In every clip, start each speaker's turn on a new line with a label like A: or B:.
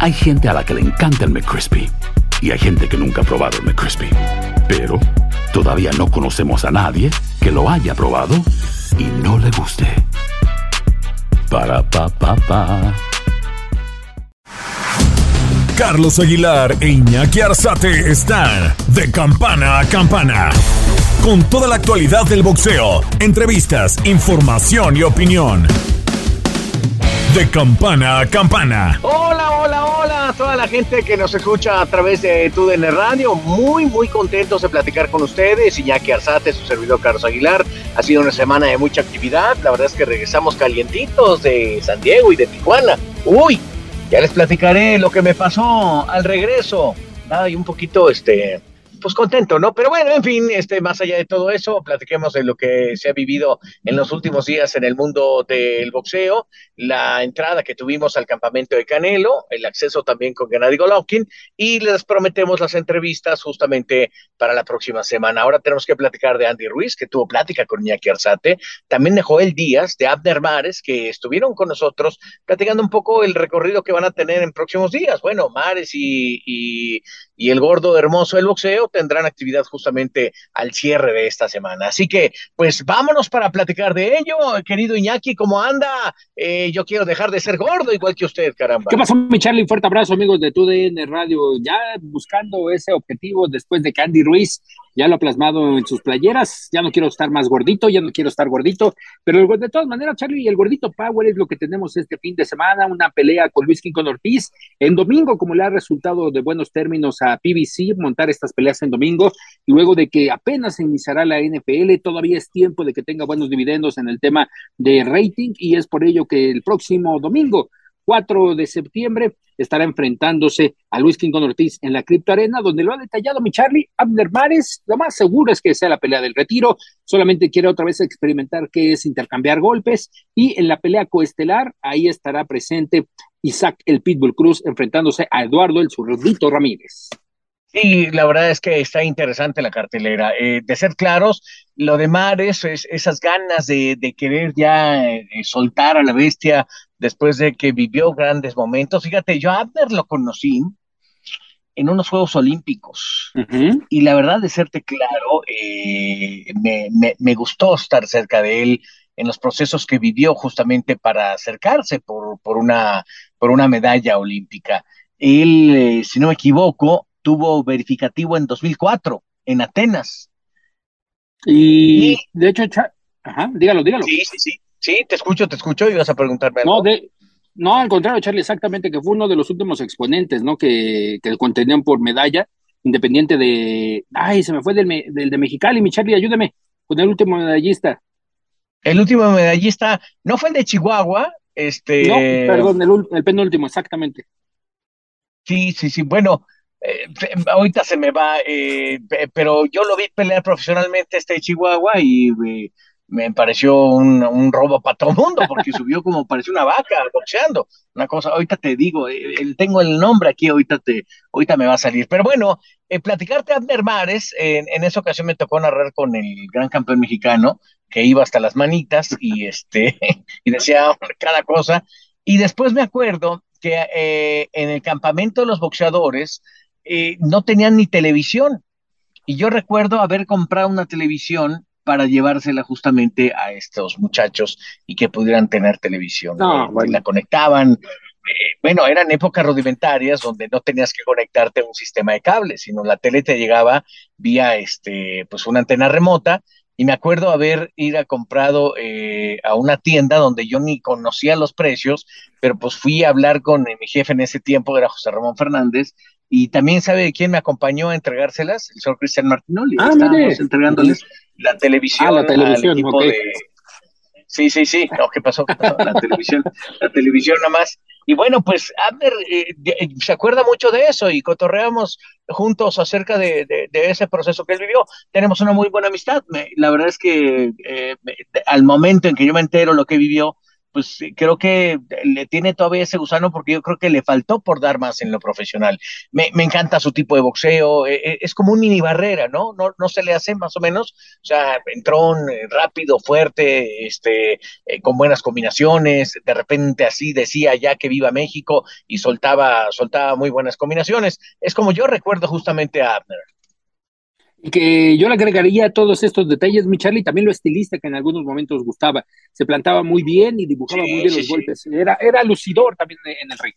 A: Hay gente a la que le encanta el McCrispy y hay gente que nunca ha probado el McCrispy. Pero todavía no conocemos a nadie que lo haya probado y no le guste. Para pa pa pa.
B: Carlos Aguilar e Iñaki Arzate están de campana a campana. Con toda la actualidad del boxeo, entrevistas, información y opinión. De campana a campana.
C: Hola, hola, hola a toda la gente que nos escucha a través de TUDN Radio. Muy, muy contentos de platicar con ustedes. Iñaki Arzate, su servidor Carlos Aguilar. Ha sido una semana de mucha actividad. La verdad es que regresamos calientitos de San Diego y de Tijuana. Uy, ya les platicaré lo que me pasó al regreso. Ay, un poquito, este, pues contento, ¿no? Pero bueno, en fin, este, más allá de todo eso, platiquemos de lo que se ha vivido en los últimos días en el mundo del boxeo, la entrada que tuvimos al campamento de Canelo, el acceso también con Gennady Golovkin, y les prometemos las entrevistas justamente para la próxima semana. Ahora tenemos que platicar de Andy Ruiz, que tuvo plática con Iñaki Arzate, también de Joel Díaz, de Abner Mares, que estuvieron con nosotros platicando un poco el recorrido que van a tener en próximos días. Bueno, Mares y, y, y el gordo hermoso del boxeo tendrán actividad justamente al cierre de esta semana. Así que, pues vámonos para platicar de ello, querido Iñaki, ¿cómo anda? Eh, yo quiero dejar de ser gordo igual que usted, caramba.
D: ¿Qué pasó, mi Charlie? Fuerte abrazo, amigos de TUDN Radio. Ya buscando ese objetivo después de Candy Ruiz ya lo ha plasmado en sus playeras, ya no quiero estar más gordito, ya no quiero estar gordito, pero de todas maneras, Charlie, el gordito Power es lo que tenemos este fin de semana, una pelea con Luis Quincón Ortiz en domingo, como le ha resultado de buenos términos a PBC montar estas peleas en domingo, luego de que apenas iniciará la NFL, todavía es tiempo de que tenga buenos dividendos en el tema de rating y es por ello que el próximo domingo 4 de septiembre estará enfrentándose a Luis King Ortiz en la Cripto Arena, donde lo ha detallado mi Charlie Abner Mares. Lo más seguro es que sea la pelea del retiro, solamente quiere otra vez experimentar qué es intercambiar golpes. Y en la pelea coestelar, ahí estará presente Isaac el Pitbull Cruz enfrentándose a Eduardo el Zurrito Ramírez.
C: Sí, la verdad es que está interesante la cartelera. Eh, de ser claros, lo de Mares, es, esas ganas de, de querer ya eh, soltar a la bestia después de que vivió grandes momentos. Fíjate, yo a Abner lo conocí en unos Juegos Olímpicos y la verdad, de serte claro, eh, me, me, me, gustó estar cerca de él en los procesos que vivió justamente para acercarse por, por, una, por una medalla olímpica. Él, si no me equivoco, tuvo verificativo en 2004 en Atenas.
D: Y, y de hecho, ajá, dígalo, dígalo.
C: Sí, sí, sí. Sí, te escucho, te escucho y vas a preguntarme
D: algo. No, de, no, al contrario, Charlie, exactamente, que fue uno de los últimos exponentes, ¿no? Que, que contenían por medalla, independiente de. Ay, se me fue del, del de Mexicali, mi Charlie, ayúdame, con el último medallista.
C: El último medallista, ¿no fue el de Chihuahua? Este.
D: No, perdón, el, el penúltimo, exactamente.
C: Sí, sí, sí. Bueno, eh, ahorita se me va, eh, pero yo lo vi pelear profesionalmente este de Chihuahua y eh, me pareció un, un, robo para todo mundo, porque subió como pareció una vaca boxeando. Una cosa, ahorita te digo, eh, tengo el nombre aquí, ahorita, te, ahorita me va a salir. Pero bueno, eh, platicarte Abner Mares, en, en, esa ocasión me tocó narrar con el gran campeón mexicano, que iba hasta las manitas y, este, y decía cada cosa. Y después me acuerdo que eh, en el campamento de los boxeadores eh, no tenían ni televisión. Y yo recuerdo haber comprado una televisión para llevársela justamente a estos muchachos y que pudieran tener televisión.
D: No,
C: eh,
D: bueno.
C: La conectaban. Eh, bueno, eran épocas rudimentarias donde no tenías que conectarte a un sistema de cables, sino la tele te llegaba vía este, pues una antena remota. Y me acuerdo haber ido a comprado eh, a una tienda donde yo ni conocía los precios, pero pues fui a hablar con mi jefe en ese tiempo, era José Ramón Fernández, y también sabe quién me acompañó a entregárselas, el señor Cristian Martinoli.
D: Ah,
C: Estábamos
D: mire.
C: entregándoles la televisión,
D: Ah, la televisión,
C: al equipo de... Sí, sí, sí, no, ¿qué pasó? ¿Qué pasó? La televisión, la televisión nomás. Y bueno, pues Abner eh, de- se acuerda mucho de eso y cotorreamos juntos acerca de, de- de ese proceso que él vivió. Tenemos una muy buena amistad. Me- la verdad es que eh, al momento en que yo me entero lo que vivió, pues creo que le tiene todavía ese gusano porque yo creo que le faltó por dar más en lo profesional. Me, me encanta su tipo de boxeo, eh, eh, es como un mini barrera, ¿no? ¿no? No se le hace más o menos, o sea, entró rápido, fuerte, este, con buenas combinaciones, de repente así decía ya que viva México y soltaba, soltaba muy buenas combinaciones. Es como yo recuerdo justamente a Abner
D: que yo le agregaría todos estos detalles, mi Charlie, también lo estilista que en algunos momentos gustaba. Se plantaba muy bien y dibujaba muy bien los golpes. Era, era lucidor también en el ring.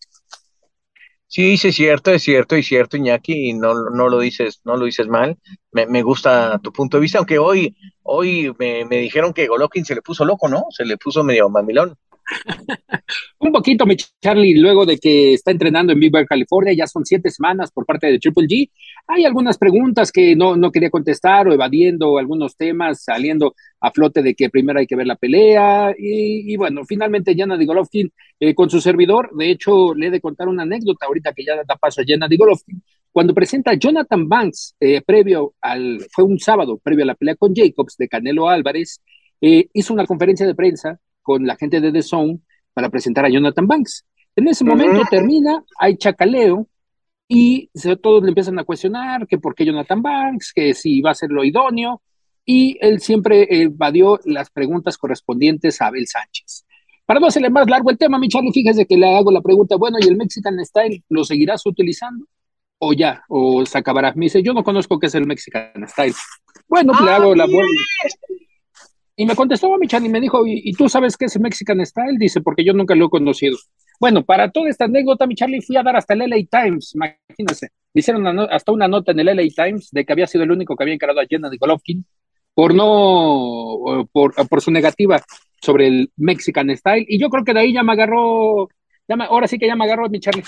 C: Sí, sí, es cierto, es cierto, es cierto, Iñaki, y no, no lo dices, no lo dices mal. Me, me gusta tu punto de vista, aunque hoy, hoy me, me dijeron que Golovkin se le puso loco, ¿no? Se le puso medio mamilón.
D: Un poquito, mi Charlie, luego de que está entrenando en Bear, California, ya son siete semanas por parte de Triple G. Hay algunas preguntas que no, no quería contestar o evadiendo algunos temas, saliendo a flote de que primero hay que ver la pelea. Y, bueno, finalmente Yana de Golovkin eh, con su servidor, de hecho, le he de contar una anécdota ahorita que ya da paso a Yana de Golovkin. Cuando presenta Jonathan Banks, eh, previo al, fue un sábado, previo a la pelea con Jacobs de Canelo Álvarez, eh, hizo una conferencia de prensa con la gente de The Zone para presentar a Jonathan Banks. En ese momento termina, hay chacaleo y todos le empiezan a cuestionar que por qué Jonathan Banks, que si va a ser lo idóneo, y él siempre evadió las preguntas correspondientes a Abel Sánchez. Para no hacerle más largo el tema, mi Charlie, fíjese que le hago la pregunta, bueno, ¿y el Mexican Style lo seguirás utilizando? ¿O ya? ¿O se acabará? Me dice, yo no conozco qué es el Mexican Style. Bueno, le hago la buena. Y me contestó a mi chan y me dijo, ¿Y, tú sabes qué es Mexican Style? Dice, porque yo nunca lo he conocido. Bueno, para toda esta anécdota, mi Charlie, fui a dar hasta el LA Times, imagínense. Me hicieron hasta una nota en el LA Times de que había sido el único que había encarado a Jenna de Golovkin por no, por, por, su negativa sobre el Mexican Style. Y yo creo que de ahí ya me agarró, ya ahora sí que ya me agarró mi Charlie.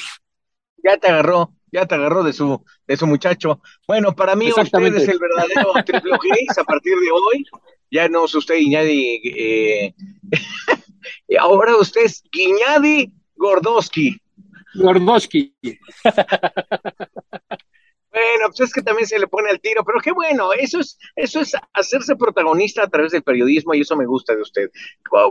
C: Ya te agarró, ya te agarró de su, de su muchacho. Bueno, para mí usted es el verdadero triple a partir de hoy ya no es usted Guiñadi, eh, ahora usted es Guiñadi Gordowski.
D: Gordowski.
C: Bueno, pues es que también se le pone al tiro, pero qué bueno, eso es, eso es hacerse protagonista a través del periodismo y eso me gusta de usted.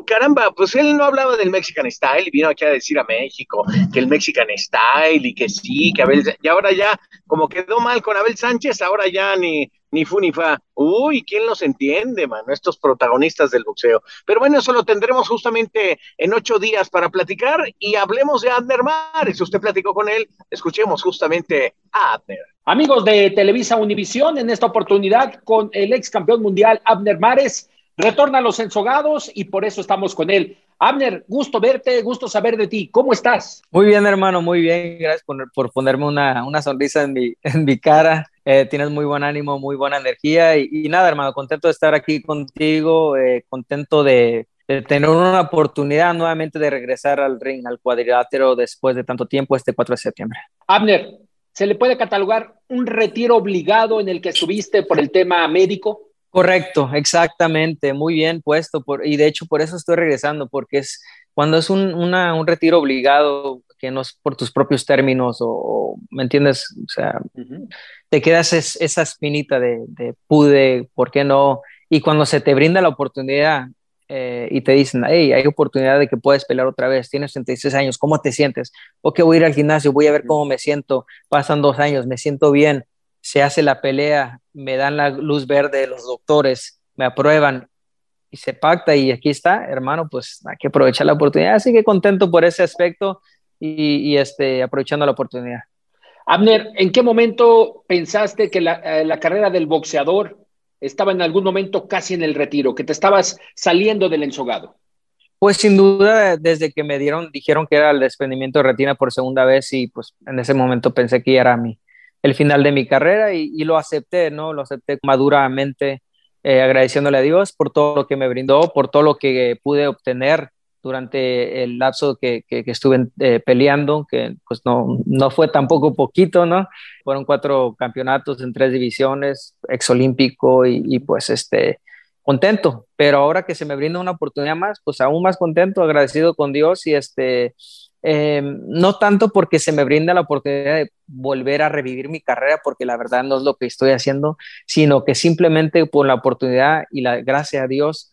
C: caramba, pues él no hablaba del Mexican Style y vino aquí a decir a México que el Mexican Style y que sí, que Abel, y ahora ya, como quedó mal con Abel Sánchez, ahora ya ni, ni fu ni fa. Uy, ¿quién los entiende, mano? Estos protagonistas del boxeo. Pero bueno, eso lo tendremos justamente en ocho días para platicar y hablemos de Abner Mares. Usted platicó con él, escuchemos justamente a Abner.
D: Amigos de Televisa Univisión, en esta oportunidad con el ex campeón mundial Abner Mares, retorna a los ensogados y por eso estamos con él. Abner, gusto verte, gusto saber de ti. ¿Cómo estás?
E: Muy bien, hermano, muy bien. Gracias por, ponerme una, una, sonrisa en mi, en mi cara. Eh, tienes muy buen ánimo, muy buena energía y, nada, hermano, contento de estar aquí contigo, eh, contento de, tener una oportunidad nuevamente de regresar al ring, al cuadrilátero después de tanto tiempo, este 4 de septiembre.
D: Abner, ¿se le puede catalogar un retiro obligado en el que estuviste por el tema médico?
E: Correcto, exactamente, muy bien puesto, por, y de hecho por eso estoy regresando, porque es cuando es un, un retiro obligado, que no es por tus propios términos, o, ¿me entiendes? O sea, te quedas esa espinita de, pude, ¿por qué no? Y cuando se te brinda la oportunidad eh, y te dicen, hey, hay oportunidad de que puedes pelear otra vez, tienes 36 años, ¿cómo te sientes? Ok, voy a ir al gimnasio, voy a ver cómo me siento, pasan dos años, me siento bien, se hace la pelea, me dan la luz verde los doctores, me aprueban y se pacta y aquí está, hermano, pues hay que aprovechar la oportunidad, así que contento por ese aspecto y, este, aprovechando la oportunidad.
D: Abner, ¿en qué momento pensaste que eh, la, carrera del boxeador estaba en algún momento casi en el retiro, que te estabas saliendo del ensogado?
E: Pues sin duda, desde que me dieron, dijeron que era el desprendimiento de retina por segunda vez y pues en ese momento pensé que ya era mi, el final de mi carrera y, lo acepté, ¿no? Lo acepté maduramente, eh, agradeciéndole a Dios por todo lo que me brindó, por todo lo que pude obtener durante el lapso que, que, estuve eh, peleando, que pues no, no fue tampoco poquito, ¿no? Fueron cuatro campeonatos en tres divisiones, exolímpico y, y pues este, contento, pero ahora que se me brinda una oportunidad más, pues aún más contento, agradecido con Dios y este, em, no tanto porque se me brinda la oportunidad de volver a revivir mi carrera, porque la verdad no es lo que estoy haciendo, sino que simplemente por la oportunidad y la gracia a Dios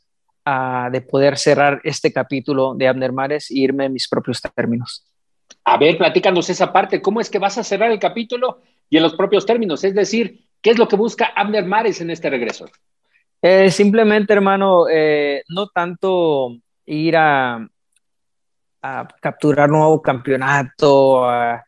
E: de poder cerrar este capítulo de Abner Mares e irme en mis propios términos.
D: A ver, platícanos esa parte, ¿cómo es que vas a cerrar el capítulo y en los propios términos? Es decir, ¿qué es lo que busca Abner Mares en este regreso?
E: Eh, simplemente, hermano, eh, no tanto ir a, a capturar nuevo campeonato, a,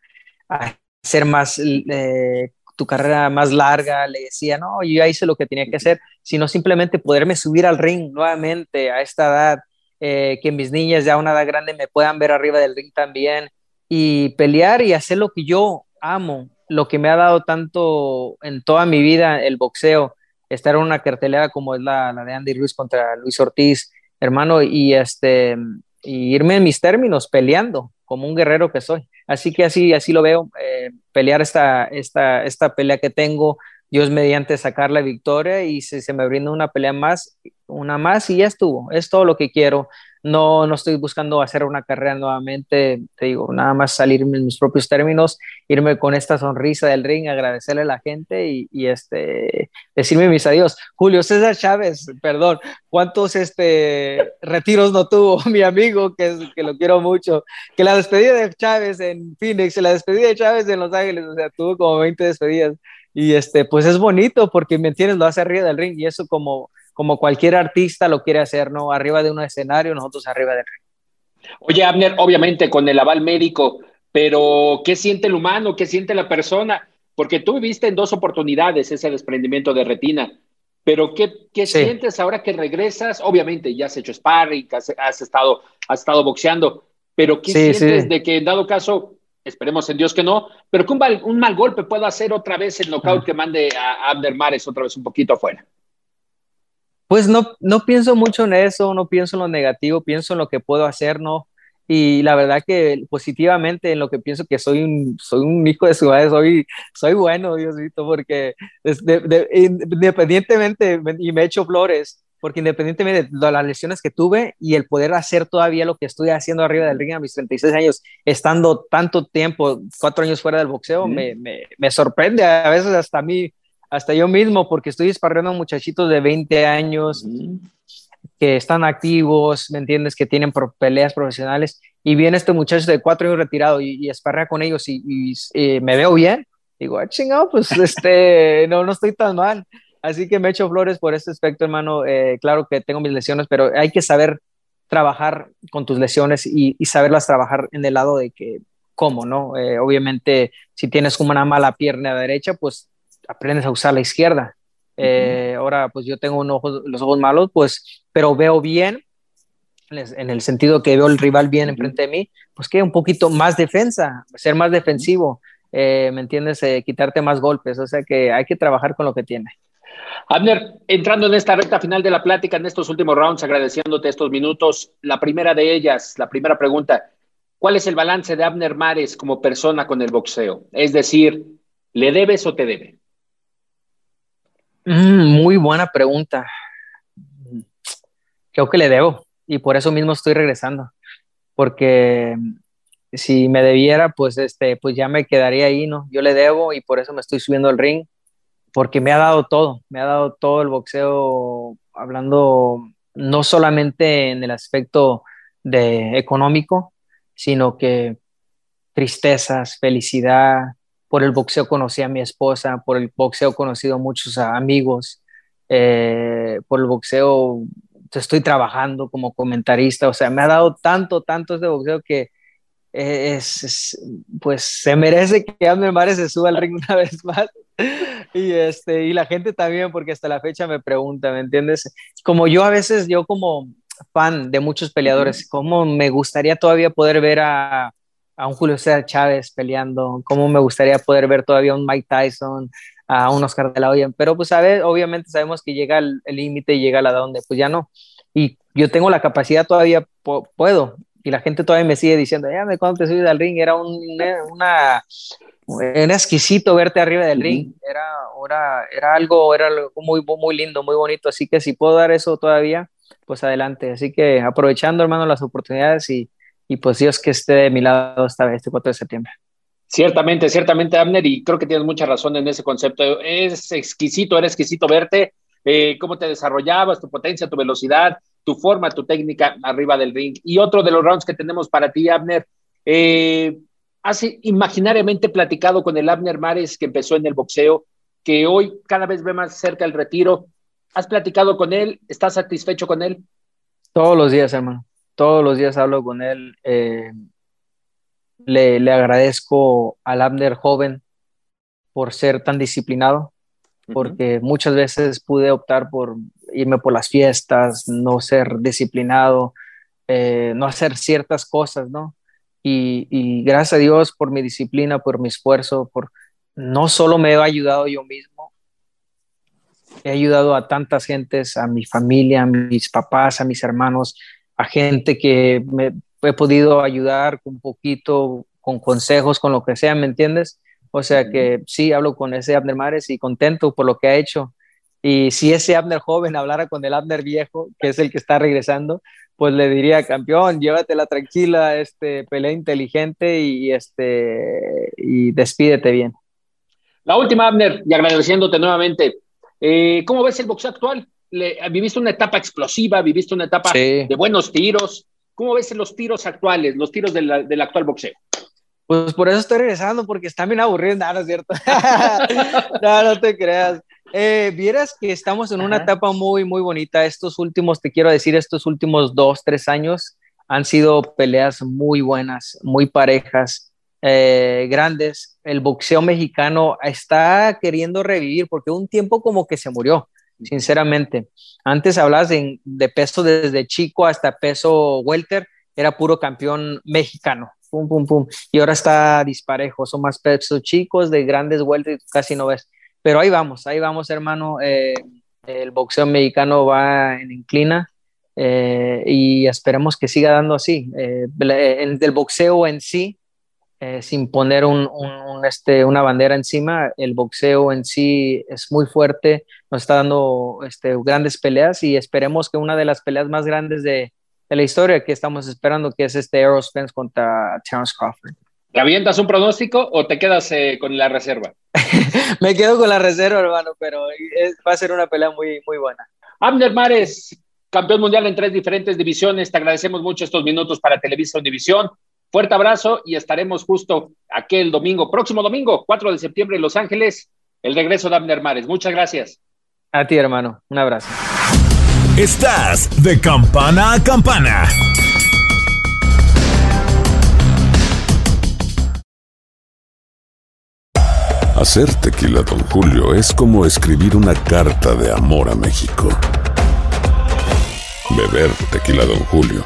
E: hacer más eh, tu carrera más larga, le decía, no, yo ya hice lo que tenía que hacer, sino simplemente poderme subir al ring nuevamente a esta edad, que mis niñas ya a una edad grande me puedan ver arriba del ring también y pelear y hacer lo que yo amo, lo que me ha dado tanto en toda mi vida el boxeo, estar en una cartelera como es la, la de Andy Ruiz contra Luis Ortiz, hermano, y este y irme en mis términos, peleando como un guerrero que soy. Así que así, así lo veo, eh, pelear esta, esta, esta pelea que tengo, Dios mediante sacar la victoria y si se me brinda una pelea más, una más y ya estuvo, es todo lo que quiero no, no estoy buscando hacer una carrera nuevamente, te digo, nada más salirme en mis propios términos, irme con esta sonrisa del ring, agradecerle a la gente y, este, decirme mis adiós. Julio César Chávez, perdón, ¿cuántos este, retiros no tuvo mi amigo, que, que lo quiero mucho? Que la despedida de Chávez en Phoenix, la despedida de Chávez en Los Ángeles, o sea, tuvo como 20 despedidas. Y este, pues es bonito porque, ¿me entiendes? Lo hace arriba del ring y eso como como cualquier artista lo quiere hacer, ¿no? Arriba de un escenario, nosotros arriba del ring.
D: Oye, Abner, obviamente con el aval médico, pero ¿qué siente el humano? ¿Qué siente la persona? Porque tú viviste en dos oportunidades ese desprendimiento de retina, pero ¿qué, qué sientes ahora que regresas? Obviamente ya has hecho sparring, has, estado, has estado boxeando, pero ¿qué sientes de que en dado caso, esperemos en Dios que no, pero que un, mal golpe pueda hacer otra vez el knockout que mande a Abner Mares otra vez un poquito afuera?
E: Pues no, no pienso mucho en eso, no pienso en lo negativo, pienso en lo que puedo hacer, ¿no? Y la verdad que positivamente en lo que pienso que soy un, soy un hijo de ciudad, soy, soy bueno, Diosito, porque independientemente, y me he hecho flores, porque independientemente de las lesiones que tuve y el poder hacer todavía lo que estoy haciendo arriba del ring a mis 36 años, estando tanto tiempo, cuatro años fuera del boxeo, me, me, me, sorprende a veces hasta a mí hasta yo mismo, porque estoy disparando a muchachitos de 20 años que están activos, ¿me entiendes? Que tienen peleas profesionales, y viene este muchacho de cuatro años retirado y, y esparrea con ellos y, me veo bien. Digo, ah, chingado, pues este, no, no estoy tan mal. Así que me echo flores por este aspecto, hermano. Eh, claro que tengo mis lesiones, pero hay que saber trabajar con tus lesiones y, saberlas trabajar en el lado de que, ¿cómo, no? Eh, obviamente, si tienes como una mala pierna derecha, pues aprendes a usar la izquierda. Eh, ahora, pues yo tengo los ojos malos, pues, pero veo bien, en el sentido que veo el rival bien enfrente de mí, pues que un poquito más defensa, ser más defensivo, eh, ¿me entiendes? Eh, quitarte más golpes, o sea que hay que trabajar con lo que tiene.
D: Abner, entrando en esta recta final de la plática, en estos últimos rounds, agradeciéndote estos minutos, la primera de ellas, la primera pregunta, ¿cuál es el balance de Abner Mares como persona con el boxeo? Es decir, ¿le debes o te debe?
E: Mm, muy buena pregunta. Creo que le debo y por eso mismo estoy regresando. Porque si me debiera, pues, este, pues ya me quedaría ahí, ¿no? Yo le debo y por eso me estoy subiendo al ring, porque me ha dado todo, me ha dado todo el boxeo, hablando no solamente en el aspecto de económico, sino que tristezas, felicidad, por el boxeo conocí a mi esposa, por el boxeo he conocido muchos amigos, eh, por el boxeo estoy trabajando como comentarista, o sea, me ha dado tanto, tanto este boxeo que es, pues se merece que Amber Mares se suba al ring una vez más. Y, este, y la gente también, porque hasta la fecha me pregunta, ¿me entiendes? Como yo a veces, yo como fan de muchos peleadores, como me gustaría todavía poder ver a, a un Julio César Chávez peleando, cómo me gustaría poder ver todavía un Mike Tyson, a un Oscar de la Hoya, pero pues a ver, obviamente sabemos que llega el límite y llega a la donde pues ya no, y yo tengo la capacidad todavía, puedo, y la gente todavía me sigue diciendo, ya me cuando te subes al ring, era un, una, era exquisito verte arriba del ring, era, era, era algo, era algo muy, muy lindo, muy bonito, así que si puedo dar eso todavía, pues adelante, así que aprovechando hermano las oportunidades y, y pues Dios que esté de mi lado esta vez, este 4 de septiembre.
D: Ciertamente, ciertamente, Abner, y creo que tienes mucha razón en ese concepto. Es exquisito, era exquisito verte, eh, cómo te desarrollabas, tu potencia, tu velocidad, tu forma, tu técnica arriba del ring. Y otro de los rounds que tenemos para ti, Abner, eh, has imaginariamente platicado con el Abner Mares que empezó en el boxeo, que hoy cada vez ve más cerca el retiro. ¿Has platicado con él? ¿Estás satisfecho con él?
E: Todos los días, hermano. Todos los días hablo con él. Eh, le, le, agradezco al Abner joven por ser tan disciplinado, porque muchas veces pude optar por irme por las fiestas, no ser disciplinado, eh, no hacer ciertas cosas, ¿no? Y, gracias a Dios por mi disciplina, por mi esfuerzo, por no solo me he ayudado yo mismo, he ayudado a tantas gentes, a mi familia, a mis papás, a mis hermanos, a gente que me he podido ayudar un poquito, con consejos, con lo que sea, ¿me entiendes? O sea que sí, hablo con ese Abner Mares y contento por lo que ha hecho. Y si ese Abner joven hablara con el Abner viejo, que es el que está regresando, pues le diría, campeón, llévatela tranquila, este, pelea inteligente y, este, y despídete bien.
D: La última, Abner, y agradeciéndote nuevamente, eh, ¿cómo ves el boxeo actual? Le, viviste una etapa explosiva, viviste una etapa de buenos tiros. ¿Cómo ves los tiros actuales, los tiros del actual boxeo?
E: Pues por eso estoy regresando, porque están bien aburridos, no, no es cierto. no, no te creas. Eh, vieras que estamos en una etapa muy, muy bonita. Estos últimos, te quiero decir, estos últimos dos, tres años han sido peleas muy buenas, muy parejas, eh, grandes. El boxeo mexicano está queriendo revivir porque un tiempo como que se murió, sinceramente. Antes hablabas de, de peso desde chico hasta peso welter, era puro campeón mexicano pum, pum, pum. Y ahora está disparejo, son más pesos chicos, de grandes vueltas, casi no ves. Pero ahí vamos, ahí vamos, hermano. Eh, el boxeo mexicano va en inclina eh, y esperemos que siga dando así. Eh, el, boxeo en sí, sin poner un, este, una bandera encima, el boxeo en sí es muy fuerte, nos está dando este, grandes peleas y esperemos que una de las peleas más grandes de, de la historia que estamos esperando, que es este Errol Spence contra Terence Crawford.
D: ¿Te avientas un pronóstico o te quedas eh, con la reserva?
E: Me quedo con la reserva, hermano, pero va a ser una pelea muy, muy buena.
D: Abner Mares, campeón mundial en tres diferentes divisiones. Te agradecemos mucho estos minutos para Televisa Univisión. Fuerte abrazo y estaremos justo aquel domingo, próximo domingo, 4 de septiembre en Los Ángeles, el regreso de Abner Mares. Muchas gracias.
E: A ti, hermano. Un abrazo.
B: Estás de campana a campana.
A: Hacer tequila, don Julio, es como escribir una carta de amor a México. Beber tequila, don Julio,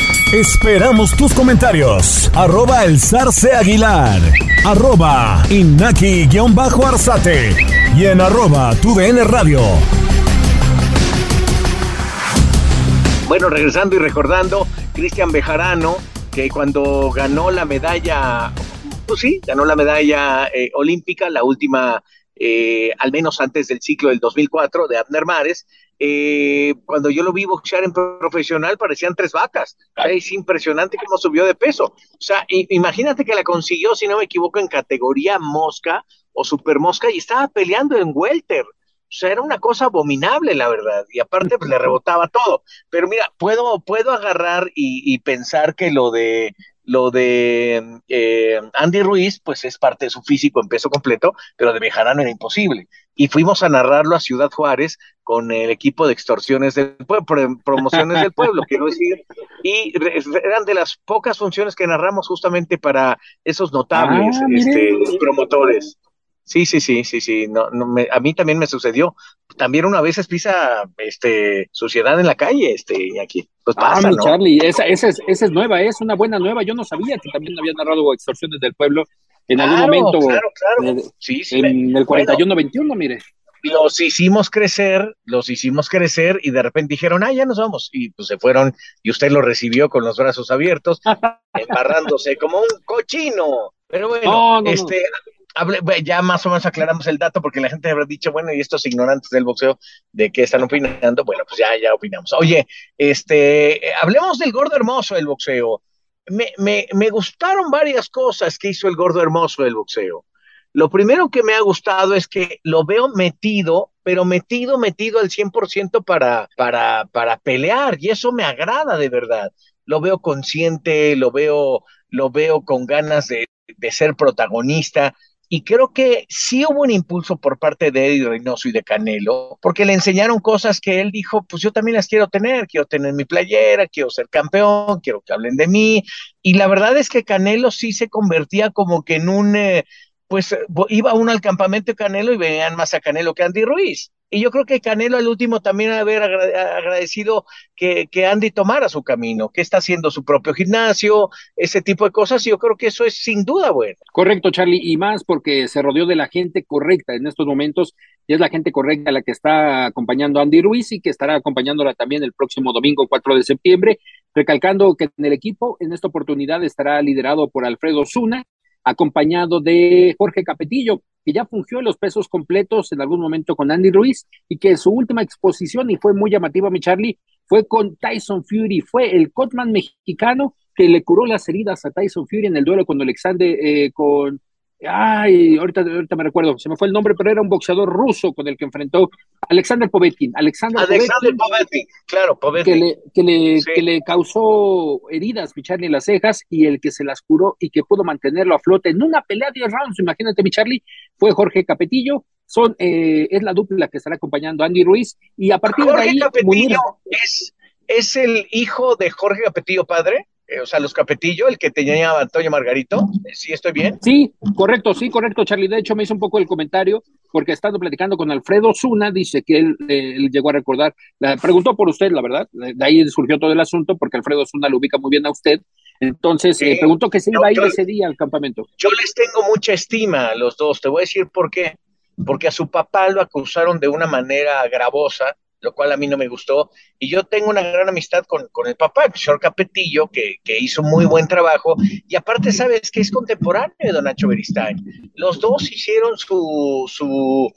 B: Esperamos tus comentarios. Arroba el aguilar. Arroba inaki-arzate. Y en arroba tu radio.
C: Bueno, regresando y recordando, Cristian Bejarano, que cuando ganó la medalla, pues sí, ganó la medalla eh, olímpica, la última, eh, al menos antes del ciclo del 2004 de Abner Mares, eh, cuando yo lo vi boxear en profesional parecían tres vacas. es impresionante cómo subió de peso. O sea, imagínate que la consiguió, si no me equivoco, en categoría mosca, o Super Mosca y estaba peleando en welter. O sea, era una cosa abominable, la verdad. Y aparte, pues le rebotaba todo. Pero mira, puedo, puedo agarrar y, pensar que lo de lo de eh, Andy Ruiz, pues es parte de su físico en peso completo, pero de Bejarano era imposible. Y fuimos a narrarlo a Ciudad Juárez con el equipo de extorsiones del pueblo, promociones del pueblo, quiero decir. Y eran de las pocas funciones que narramos justamente para esos notables ah, este, promotores. Sí, sí, sí, sí, sí. No, no me, a mí también me sucedió. También una vez pisa este, suciedad en la calle, este, aquí. Pues ah, pasa,
D: ah, Charlie, esa, esa, es, esa es nueva, es una buena nueva. Yo no sabía que también había narrado extorsiones del pueblo en algún momento. Claro, claro. sí, sí, en el 41-21, mire.
C: Los hicimos crecer, los hicimos crecer y de repente dijeron, ah, ya nos vamos. Y pues se fueron y usted lo recibió con los brazos abiertos, embarrándose como un cochino. Pero bueno, este, ya más o menos aclaramos el dato porque la gente habrá dicho, bueno, y estos ignorantes del boxeo, ¿de qué están opinando? Bueno, pues ya, ya opinamos. Oye, este, hablemos del gordo hermoso del boxeo. Me, me, me gustaron varias cosas que hizo el gordo hermoso del boxeo. Lo primero que me ha gustado es que lo veo metido, pero metido, metido al 100% para, para, para pelear, y eso me agrada de verdad. Lo veo consciente, lo veo, lo veo con ganas de, de ser protagonista. Y creo que sí hubo un impulso por parte de Eddie Reynoso y de Canelo, porque le enseñaron cosas que él dijo, pues yo también las quiero tener, quiero tener mi playera, quiero ser campeón, quiero que hablen de mí. Y la verdad es que Canelo sí se convertía como que en un, eh, pues iba uno al campamento de Canelo y veían más a Canelo que Andy Ruiz. Y yo creo que Canelo al último también haber agradecido que, que, Andy tomara su camino, que está haciendo su propio gimnasio, ese tipo de cosas, y yo creo que eso es sin duda bueno.
D: Correcto, Charlie, y más porque se rodeó de la gente correcta en estos momentos, y es la gente correcta la que está acompañando a Andy Ruiz y que estará acompañándola también el próximo domingo 4 de septiembre, recalcando que en el equipo en esta oportunidad estará liderado por Alfredo Zuna, acompañado de Jorge Capetillo, que ya fungió en los pesos completos en algún momento con Andy Ruiz y que su última exposición, y fue muy llamativa, mi Charlie, fue con Tyson Fury, fue el Cotman mexicano que le curó las heridas a Tyson Fury en el duelo con Alexander, eh, con Ay, ahorita, ahorita me recuerdo, se me fue el nombre, pero era un boxeador ruso con el que enfrentó Alexander Povetkin. Alexander,
C: Alexander Povetkin, claro, Povetkin.
D: Que le, que le, que le causó heridas, mi Charlie, en las cejas y el que se las curó y que pudo mantenerlo a flote en una pelea de rounds, imagínate, mi Charlie, fue Jorge Capetillo. Son, eh, es la dupla que estará acompañando a Andy Ruiz y a partir de ahí.
C: Capetillo es, es el hijo de Jorge Capetillo, padre. Eh, o sea, los Capetillo, el que tenía Antonio Margarito, eh, ¿sí estoy bien?
D: Sí, correcto, sí, correcto, Charlie. De hecho, me hizo un poco el comentario, porque estando platicando con Alfredo Zuna, dice que él, llegó a recordar, preguntó por usted, la verdad, de ahí surgió todo el asunto, porque Alfredo Zuna lo ubica muy bien a usted. Entonces, eh, preguntó que se iba a ir ese día al campamento.
C: Yo les tengo mucha estima a los dos, te voy a decir por qué. Porque a su papá lo acusaron de una manera gravosa lo cual a mí no me gustó. Y yo tengo una gran amistad con, el papá, el señor Capetillo, que, que, hizo muy buen trabajo. Y aparte, sabes que es contemporáneo de Don Nacho Beristain. Los dos hicieron su, su, uh,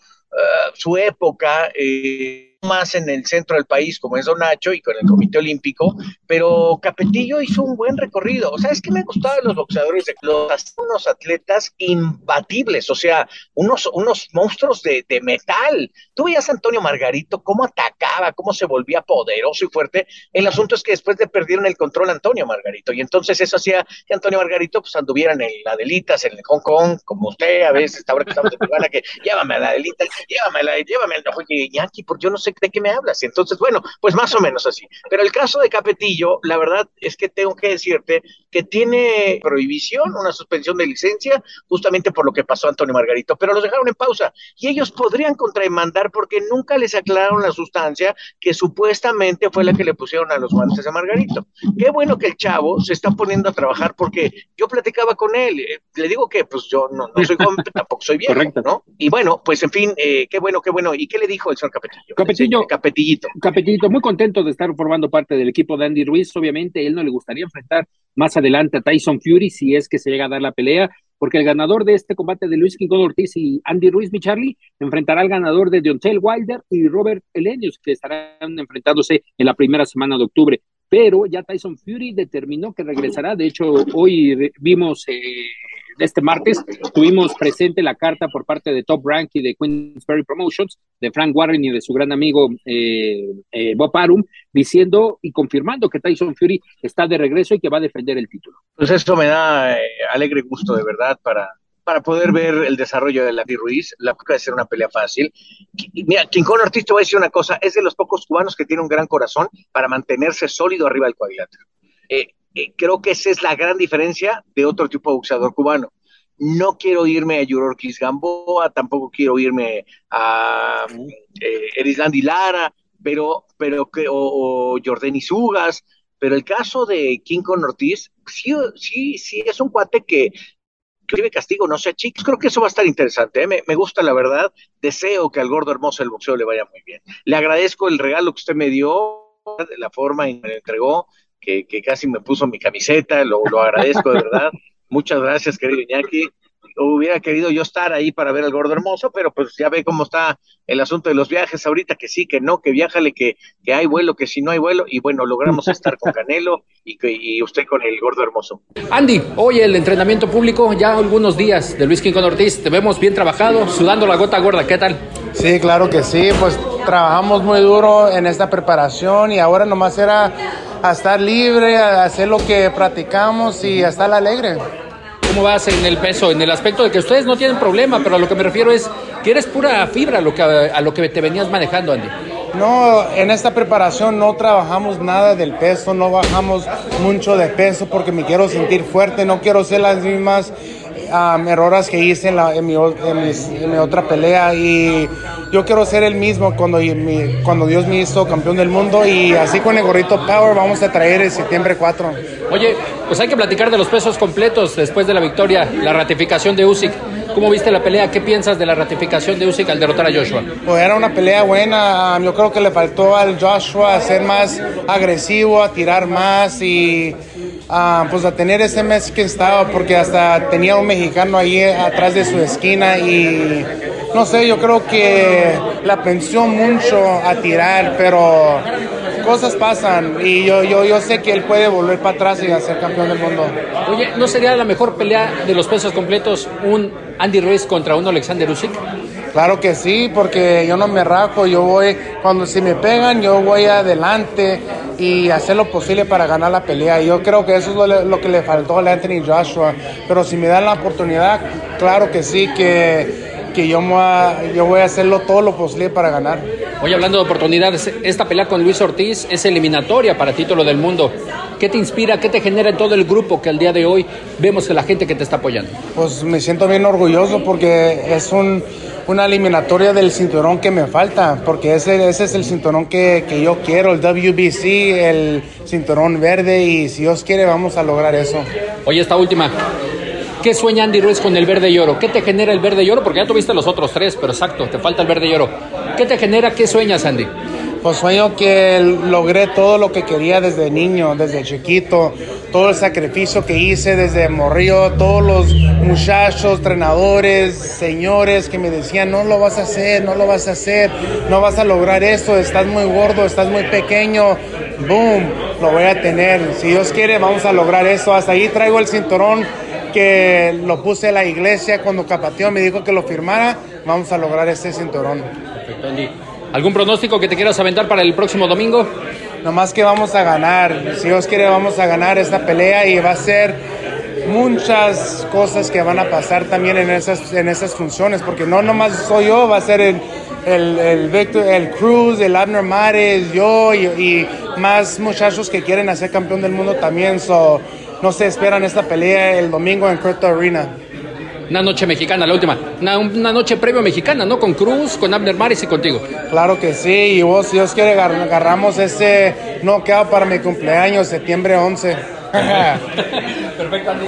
C: su época. Eh, más en el centro del país, como es Don Nacho y con el Comité Olímpico, pero Capetillo hizo un buen recorrido. O sea, es que me gustaban los boxeadores, de los, unos atletas imbatibles, o sea, unos, unos monstruos de, de metal. Tú veías a Antonio Margarito cómo atacaba, cómo se volvía poderoso y fuerte. El asunto es que después le perdieron el control a Antonio Margarito, y entonces eso hacía que Antonio Margarito pues anduviera en el Adelitas, en el Hong Kong, como usted a veces, ahora que estamos en Tijuana, que llévame a la Adelita, llévame a la, llévame al, Iñaki, porque yo no sé de qué me hablas. Y entonces, bueno, pues más o menos así. Pero el caso de Capetillo, la verdad es que tengo que decirte que tiene prohibición, una suspensión de licencia, justamente por lo que pasó a Antonio Margarito, pero los dejaron en pausa. Y ellos podrían contrademandar porque nunca les aclararon la sustancia que supuestamente fue la que le pusieron a los guantes a Margarito. Qué bueno que el chavo se está poniendo a trabajar porque yo platicaba con él, eh, le digo que pues yo no, soy joven, tampoco soy viejo, Correcto. ¿no? Y bueno, pues en fin, eh, qué bueno, qué bueno. ¿Y qué le dijo el señor Capetillo?
D: Capetillo, Capetillito. Capetillito, muy contento de estar formando parte del equipo de Andy Ruiz. Obviamente, él no le gustaría enfrentar más adelante a Tyson Fury si es que se llega a dar la pelea, porque el ganador de este combate de Luis Quincón Ortiz y Andy Ruiz, mi Charlie, enfrentará al ganador de Deontay Wilder y Robert Elenius, que estarán enfrentándose en la primera semana de octubre. Pero ya Tyson Fury determinó que regresará. De hecho, hoy vimos eh, este martes tuvimos presente la carta por parte de Top Rank y de Queensberry Promotions, de Frank Warren y de su gran amigo eh, eh, Bob Arum, diciendo y confirmando que Tyson Fury está de regreso y que va a defender el título.
C: Pues eso me da alegre gusto de verdad para, para poder ver el desarrollo de la Ruiz. La puede ser una pelea fácil. Mira, King Conor Ortiz te voy a decir una cosa, es de los pocos cubanos que tiene un gran corazón para mantenerse sólido arriba del cuadrilátero. Eh, eh, creo que esa es la gran diferencia de otro tipo de boxeador cubano. No quiero irme a Yurorquis Gamboa, tampoco quiero irme a eh, Lara, pero, pero que, o, o Jordani Sugas, pero el caso de King Con Ortiz, sí, sí, sí, es un cuate que que castigo no sea chicos, creo que eso va a estar interesante, ¿eh? me, me, gusta la verdad, deseo que al gordo hermoso del boxeo le vaya muy bien. Le agradezco el regalo que usted me dio, la forma y me lo entregó, que, casi me puso mi camiseta, lo, lo agradezco de verdad. Muchas gracias, querido Iñaki. Hubiera querido yo estar ahí para ver al gordo hermoso, pero pues ya ve cómo está el asunto de los viajes ahorita, que sí, que no, que viájale, que, que hay vuelo, que si no hay vuelo, y bueno, logramos estar con Canelo y, que, y usted con el gordo hermoso.
D: Andy, hoy el entrenamiento público, ya algunos días de Luis Quincón Ortiz, te vemos bien trabajado, sudando la gota gorda, ¿qué tal?
F: Sí, claro que sí, pues trabajamos muy duro en esta preparación y ahora nomás era a estar libre, a hacer lo que practicamos y a estar alegre.
D: ¿Cómo vas en el peso? En el aspecto de que ustedes no tienen problema, pero a lo que me refiero es que eres pura fibra a lo que, a lo que te venías manejando, Andy.
F: No, en esta preparación no trabajamos nada del peso, no bajamos mucho de peso porque me quiero sentir fuerte, no quiero ser las mismas um, errores que hice en, la, en, mi, en, mi, otra pelea y yo quiero ser el mismo cuando, mi, cuando Dios me hizo campeón del mundo y así con el gorrito Power vamos a traer el septiembre 4.
D: Oye, pues hay que platicar de los pesos completos después de la victoria, la ratificación de Usyk. ¿Cómo viste la pelea? ¿Qué piensas de la ratificación de Usyk al derrotar a Joshua?
F: Pues era una pelea buena. Yo creo que le faltó al Joshua ser más agresivo, a tirar más y uh, pues a tener ese mes que estaba, porque hasta tenía un mexicano ahí atrás de su esquina y no sé, yo creo que la pensó mucho a tirar, pero cosas pasan y yo, yo, yo sé que él puede volver para atrás y ser campeón del mundo.
D: Oye, ¿no sería la mejor pelea de los pesos completos un Andy Ruiz contra un Alexander Usyk?
F: Claro que sí, porque yo no me rajo, yo voy, cuando si me pegan, yo voy adelante y hacer lo posible para ganar la pelea. Yo creo que eso es lo, que le faltó a Anthony Joshua, pero si me dan la oportunidad, claro que sí, que, que yo, yo voy a hacerlo todo lo posible para ganar.
D: Hoy hablando de oportunidades, esta pelea con Luis Ortiz es eliminatoria para título del mundo. ¿Qué te inspira, qué te genera en todo el grupo que al día de hoy vemos que la gente que te está apoyando?
F: Pues me siento bien orgulloso porque es un una eliminatoria del cinturón que me falta, porque ese, ese es el cinturón que, que, yo quiero, el WBC, el cinturón verde, y si Dios quiere vamos a lograr eso.
D: Oye, esta última. ¿Qué sueña Andy Ruiz con el verde y oro? ¿Qué te genera el verde y oro? Porque ya tuviste los otros tres, pero exacto, te falta el verde y oro. ¿Qué te genera? ¿Qué sueñas, Andy?
F: Pues sueño que logré todo lo que quería desde niño, desde chiquito, todo el sacrificio que hice desde morrío, todos los muchachos, entrenadores, señores que me decían, no lo vas a hacer, no lo vas a hacer, no vas a lograr esto, estás muy gordo, estás muy pequeño, boom, lo voy a tener. Si Dios quiere, vamos a lograr eso. Hasta ahí traigo el cinturón que lo puse la iglesia cuando Capateo me dijo que lo firmara, vamos a lograr ese cinturón.
D: Perfecto, Andy. ¿Algún pronóstico que te quieras aventar para el próximo domingo?
F: Nomás que vamos a ganar. Si Dios quiere, vamos a ganar esta pelea y va a ser muchas cosas que van a pasar también en esas, en esas funciones, porque no nomás soy yo, va a ser el, el, el, Victor, el Cruz, el Abner Mares, yo y, más muchachos que quieren hacer campeón del mundo también. So, no se esperan esta pelea el domingo en Crypto Arena.
D: Una noche mexicana, la última. Una, una noche previo mexicana, ¿no? Con Cruz, con Abner Maris y contigo.
F: Claro que sí. Y vos, si Dios quiere, agarramos ese queda para mi cumpleaños, septiembre 11.
D: Perfecto, Andy.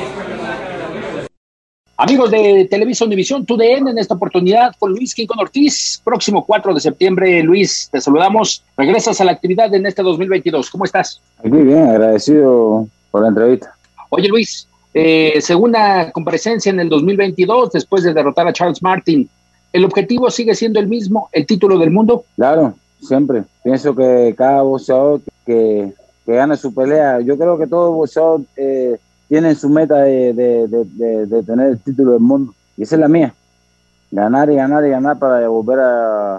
D: Amigos de Televisa Univisión, TUDN en esta oportunidad con Luis Quincón Ortiz. Próximo 4 de septiembre, Luis, te saludamos. Regresas a la actividad en este 2022. ¿Cómo estás?
G: Muy bien, agradecido por la entrevista.
D: Oye, Luis, eh, segunda comparecencia en el 2022 después de derrotar a Charles Martin. ¿El objetivo sigue siendo el mismo, el título del mundo?
G: Claro, siempre. Pienso que cada boxeador que, que gane su pelea, yo creo que todo boxeador eh, tienen su meta de, de, de, de, tener el título del mundo. Y esa es la mía. Ganar y ganar y ganar para volver a,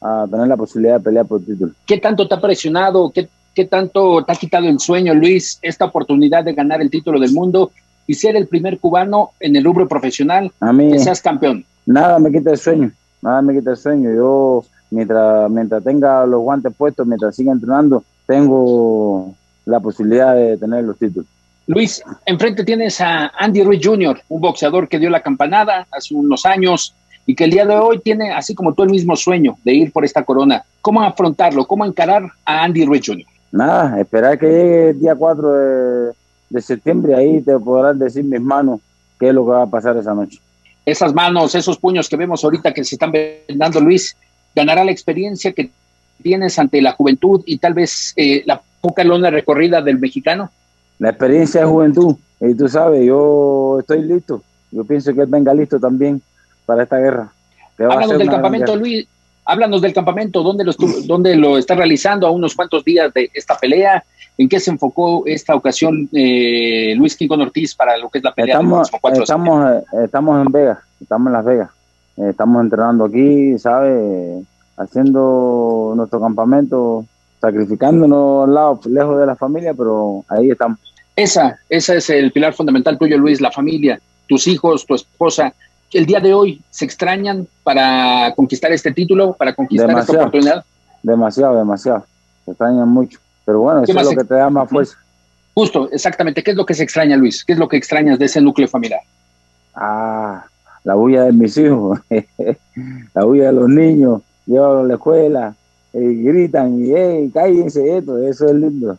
G: a tener la posibilidad de pelear por el título.
D: ¿Qué tanto te ha presionado? ¿Qué, ¿Qué tanto te ha quitado el sueño, Luis, esta oportunidad de ganar el título del mundo y ser el primer cubano en el rubro profesional
G: a mí,
D: que seas campeón?
G: Nada me quita el sueño, nada me quita el sueño. Yo, mientras, mientras tenga los guantes puestos, mientras siga entrenando, tengo la posibilidad de tener los títulos.
D: Luis, enfrente tienes a Andy Ruiz Jr., un boxeador que dio la campanada hace unos años y que el día de hoy tiene, así como tú, el mismo sueño de ir por esta corona. ¿Cómo afrontarlo? ¿Cómo encarar a Andy Ruiz Jr.?
G: Nada, esperar que llegue el día 4 de, de septiembre, ahí te podrán decir mis manos qué es lo que va a pasar esa noche.
D: Esas manos, esos puños que vemos ahorita que se están vendando, Luis, ganará la experiencia que tienes ante la juventud y tal vez eh, la poca lona recorrida del mexicano?
G: La experiencia de juventud, y tú sabes, yo estoy listo. Yo pienso que él venga listo también para esta guerra.
D: Háblanos del campamento, Luis. Háblanos del campamento, ¿dónde lo, estuvo, dónde lo está realizando a unos cuantos días de esta pelea? ¿En qué se enfocó esta ocasión eh, Luis Quincón Ortiz para lo que es la pelea?
G: Estamos, estamos, eh, estamos en Vegas, estamos en Las Vegas. Eh, estamos entrenando aquí, ¿sabes? Haciendo nuestro campamento sacrificándonos al lado, lejos de la familia, pero ahí estamos.
D: Esa, esa es el pilar fundamental tuyo, Luis, la familia, tus hijos, tu esposa. El día de hoy se extrañan para conquistar este título, para conquistar esta oportunidad.
G: Demasiado, demasiado. Se extrañan mucho. Pero bueno, eso es lo que te da más fuerza.
D: Justo, exactamente. ¿Qué es lo que se extraña, Luis? ¿Qué es lo que extrañas de ese núcleo familiar?
G: Ah, la bulla de mis hijos, la bulla de los niños, llevarlos a la escuela, y gritan y hey, cállense esto, eso es lindo.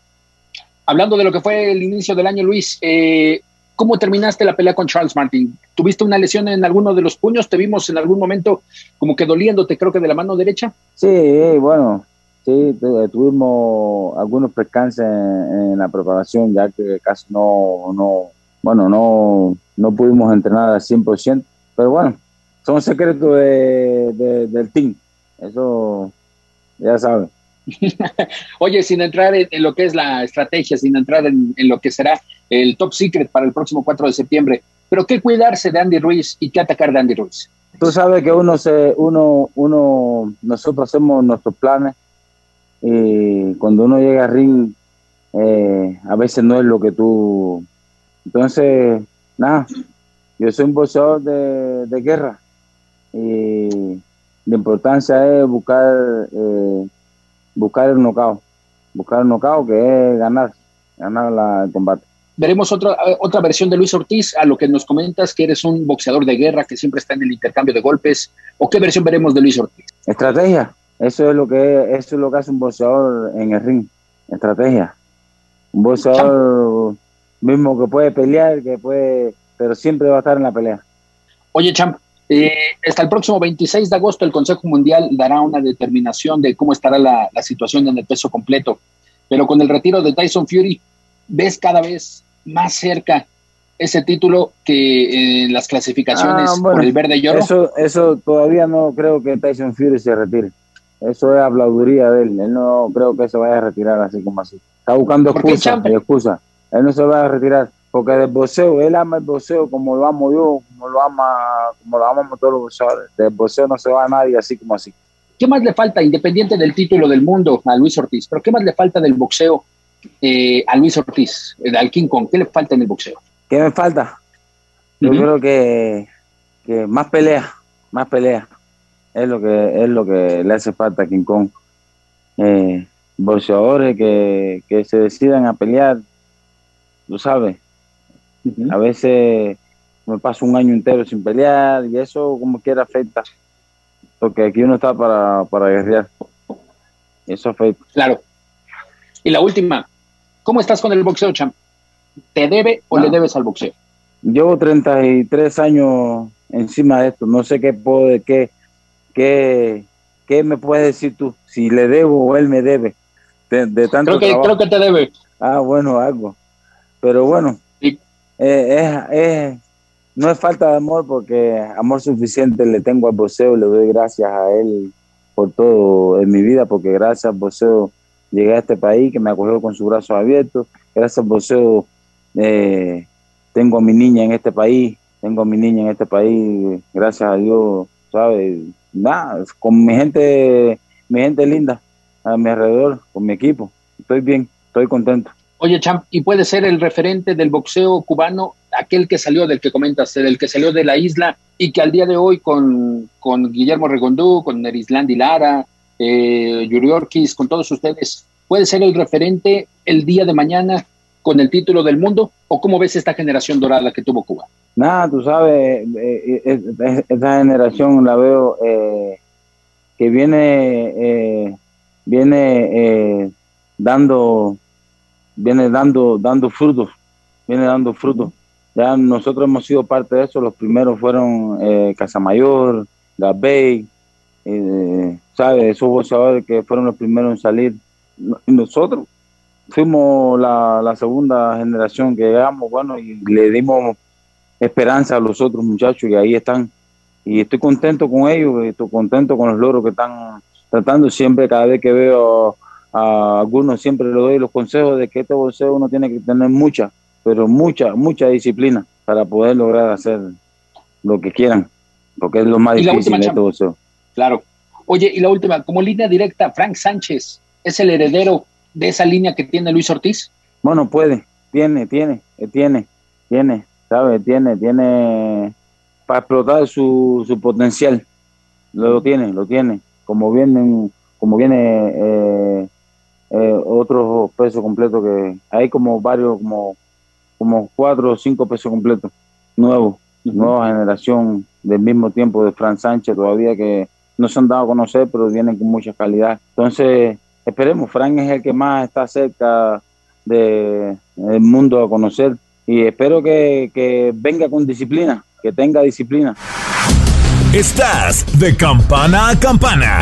D: Hablando de lo que fue el inicio del año, Luis, eh, ¿cómo terminaste la pelea con Charles Martin? ¿Tuviste una lesión en alguno de los puños? ¿Te vimos en algún momento como que doliéndote, creo que de la mano derecha?
G: Sí, bueno, sí, tuvimos algunos percances en, la preparación, ya que casi no, no bueno, no, no pudimos entrenar al 100%, pero bueno, son secretos de, del team. Eso ya saben.
D: Oye, sin entrar en, lo que es la estrategia, sin entrar en, lo que será el top secret para el próximo 4 de septiembre, pero qué cuidarse de Andy Ruiz y qué atacar de Andy Ruiz.
G: Tú sabes que uno se, uno, uno, nosotros hacemos nuestros planes y cuando uno llega a ring, eh, a veces no es lo que tú. Entonces, nada, yo soy un boxeador de, de guerra y la importancia es buscar eh, buscar el knockout, buscar el knockout que es ganar, ganar la, el combate.
D: Veremos otra, eh, otra versión de Luis Ortiz, a lo que nos comentas que eres un boxeador de guerra que siempre está en el intercambio de golpes, o qué versión veremos de Luis Ortiz.
G: Estrategia, eso es lo que eso es lo que hace un boxeador en el ring, estrategia. Un boxeador mismo que puede pelear, que puede, pero siempre va a estar en la pelea.
D: Oye, Champ, eh, hasta el próximo 26 de agosto el Consejo Mundial dará una determinación de cómo estará la, situación en el peso completo. Pero con el retiro de Tyson Fury, ves cada vez más cerca ese título que en las clasificaciones ah, por el verde y oro.
G: Eso, eso todavía no creo que Tyson Fury se retire. Eso es aplaudiría de él. Él no creo que se vaya a retirar así como así. Está buscando excusa, excusa. Él no se va a retirar porque del boxeo, él ama el boxeo como lo amo yo, como lo ama, como lo amamos todos los boxeadores. Del boxeo no se va a nadie así como así.
D: ¿Qué más le falta, independiente del título del mundo, a Luis Ortiz? Pero ¿qué más le falta del boxeo eh, a Luis Ortiz, al King Kong? ¿Qué le falta en el boxeo?
G: ¿Qué me falta? Yo creo que, que, más pelea, más pelea. Es lo que, es lo que le hace falta a King Kong. Eh, boxeadores que, que se decidan a pelear, tú sabes, a veces me paso un año entero sin pelear y eso como quiera afecta. Porque aquí uno está para, para guerrear. Eso afecta.
D: Claro. Y la última, ¿cómo estás con el boxeo, champ? ¿Te debe o le debes al boxeo?
G: Llevo 33 años encima de esto. No sé qué puedo, qué, qué, qué me puedes decir tú. Si le debo o él me debe. De, tanto
D: creo que, creo que te debe.
G: Ah, bueno, algo. Pero bueno, eh, es, no es falta de amor porque amor suficiente le tengo al boxeo, le doy gracias a él por todo en mi vida, porque gracias al boxeo llegué a este país que me acogió con sus brazos abiertos, gracias al boxeo eh, tengo a mi niña en este país, tengo a mi niña en este país, gracias a Dios, ¿sabes? Nada, con mi gente, mi gente linda a mi alrededor, con mi equipo. Estoy bien, estoy contento.
D: Oye, Champ, ¿y puede ser el referente del boxeo cubano, aquel que salió del que comentas, del que salió de la isla y que al día de hoy con, con Guillermo Regondú, con Erislandi Lara, eh, Yuri Ortiz, con todos ustedes, puede ser el referente el día de mañana con el título del mundo? ¿O cómo ves esta generación dorada que tuvo Cuba?
G: Nada, tú sabes, eh, eh, esta generación la veo que viene, viene dando, viene dando, dando frutos, viene dando frutos. Ya nosotros hemos sido parte de eso, los primeros fueron Casamayor, Gabey, ¿sabes? Esos boxeadores que fueron los primeros en salir. Nosotros fuimos la, segunda generación que llegamos, bueno, y le dimos esperanza a los otros muchachos y ahí están. Y estoy contento con ellos, estoy contento con los logros que están tratando. Siempre, cada vez que veo a, algunos, siempre les doy los consejos de que este bolseo uno tiene que tener mucha, pero mucha, mucha disciplina para poder lograr hacer lo que quieran, porque es lo más difícil de este bolseo.
D: Claro. Oye, y la última, como línea directa, Frank Sánchez es el heredero de esa línea que tiene Luis Ortiz?
G: Bueno, puede, tiene, tiene, eh, tiene, tiene, ¿sabe? Tiene, tiene para explotar su, su potencial. Lo tiene, lo tiene. Como vienen, como viene eh, eh, otros pesos completos que hay como varios, como, como cuatro o cinco pesos completos nuevos, nueva generación del mismo tiempo de Fran Sánchez todavía que no se han dado a conocer, pero vienen con mucha calidad. Entonces, esperemos, Frank es el que más está cerca del mundo a conocer y espero que, que venga con disciplina, que tenga disciplina.
B: Estás de campana a campana.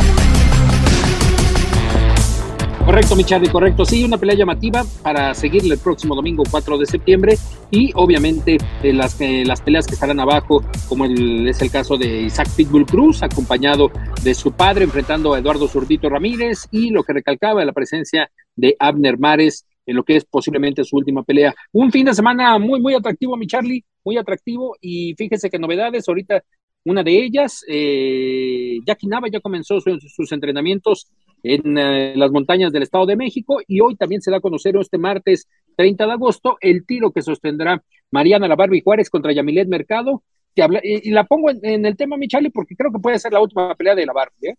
D: Correcto, mi Charlie, correcto. Sí, una pelea llamativa para seguirle el próximo domingo 4 de septiembre y obviamente eh, las, eh, las peleas que estarán abajo, como es el caso de Isaac Pitbull Cruz, acompañado de su padre enfrentando a Eduardo Zurdito Ramírez y lo que recalcaba la presencia de Abner Mares en lo que es posiblemente su última pelea. Un fin de semana muy, muy atractivo, mi Charlie, muy atractivo y fíjese que novedades, ahorita una de ellas, eh, Jackie Nava ya comenzó sus entrenamientos en eh, las montañas del Estado de México y hoy también se da a conocer este martes 30 de agosto el tiro que sostendrá Mariana La Barbie Juárez contra Yamilet Mercado. y, la pongo en, el tema, Michali, porque creo que puede ser la última pelea de La Barbie. ¿eh?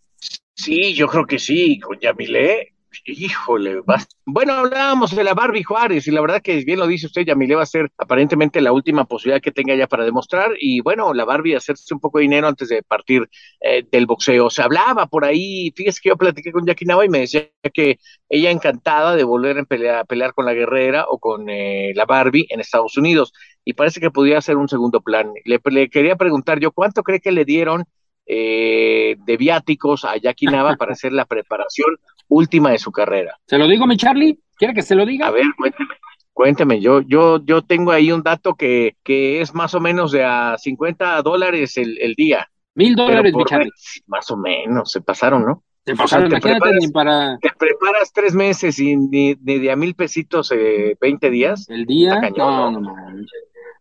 C: Sí, yo creo que sí, con Yamilet. Híjole, bueno, hablábamos de la Barbie Juárez y la verdad que bien lo dice usted, Yamile va a ser aparentemente la última posibilidad que tenga ya para demostrar y bueno, la Barbie hacerse un poco de dinero antes de partir eh, del boxeo. Se hablaba por ahí, fíjese que yo platiqué con Jackie Nava y me decía que ella encantada de volver a pelear, con la guerrera o con eh, la Barbie en Estados Unidos y parece que podría ser un segundo plan. Le quería preguntar yo, ¿cuánto cree que le dieron? Eh, de viáticos a Jackie Nava para hacer la preparación última de su carrera.
D: ¿Se lo digo, mi Charlie? ¿Quiere que se lo diga?
C: A ver, cuénteme. Cuénteme, yo, yo, yo tengo ahí un dato que, que es más o menos de a 50 dólares el, el día.
D: Mil dólares, mi Charlie.
C: Más o menos, se pasaron, ¿no?
D: Se pasaron, te preparas,
C: para... Te preparas tres meses y ni, de a mil pesitos eh, 20 días.
D: ¿El día? no, no, no,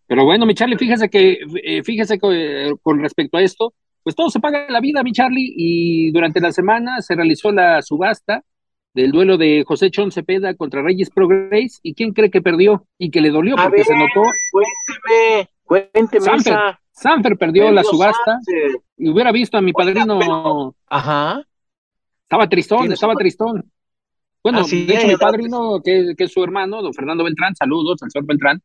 D: Pero bueno, mi Charlie, fíjese que, eh, fíjese que, eh, con respecto a esto, pues todo se paga en la vida, mi Charlie, y durante la semana se realizó la subasta del duelo de José Chon Cepeda contra Reyes Progress, ¿y quién cree que perdió? Y que le dolió porque se notó.
C: Cuénteme, cuénteme.
D: Sanfer, Sanfer perdió, la subasta y hubiera visto a mi padrino.
C: Ajá.
D: Estaba tristón, estaba tristón. Bueno, de hecho, mi padrino, que, que, es su hermano, don Fernando Beltrán, saludos al señor Beltrán,